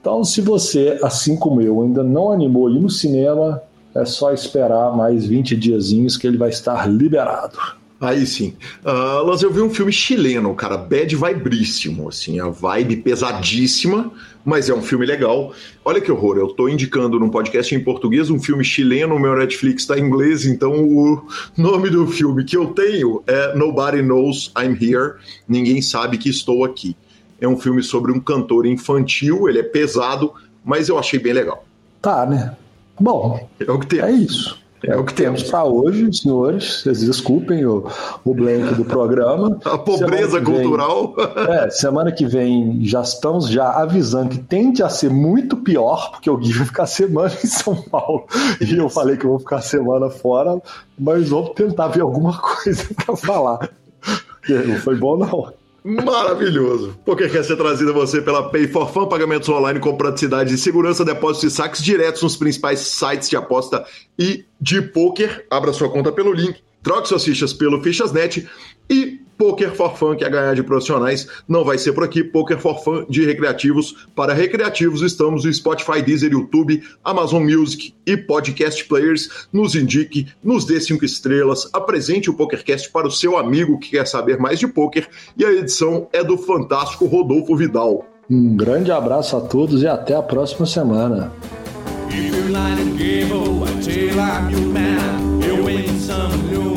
Então, se você, assim como eu, ainda não animou ir no cinema, é só esperar mais 20 diazinhos que ele vai estar liberado. Aí sim. Uh, Lance, eu vi um filme chileno, cara, bad vibríssimo, assim, a vibe pesadíssima, mas é um filme legal. Olha que horror, eu tô indicando num podcast em português um filme chileno, o meu Netflix tá em inglês, então o nome do filme que eu tenho é Nobody Knows I'm Here, Ninguém Sabe Que Estou Aqui. É um filme sobre um cantor infantil, ele é pesado, mas eu achei bem legal. Tá, né? Bom, é, o que tem. é isso. É o que temos para hoje, senhores. Vocês desculpem o, o blank do programa. A pobreza cultural. É, semana que vem já estamos já avisando que tende a ser muito pior, porque o Gui vai ficar semana em São Paulo. E eu falei que eu vou ficar semana fora, mas vamos tentar ver alguma coisa para falar. Não foi bom, não. Maravilhoso. Poker quer ser trazido a você pela Pay for Fun, pagamentos online com praticidade e segurança, depósitos e saques diretos nos principais sites de aposta e de poker. Abra sua conta pelo link, troque suas fichas pelo Fichasnet e Poker for Fun, que é ganhar de profissionais, não vai ser por aqui. Poker for Fun de recreativos para recreativos. Estamos no Spotify, Deezer, YouTube, Amazon Music e Podcast Players. Nos indique, nos dê cinco estrelas, apresente o PokerCast para o seu amigo que quer saber mais de poker. E a edição é do fantástico Rodolfo Vidal. Um grande abraço a todos e até a próxima semana. Legends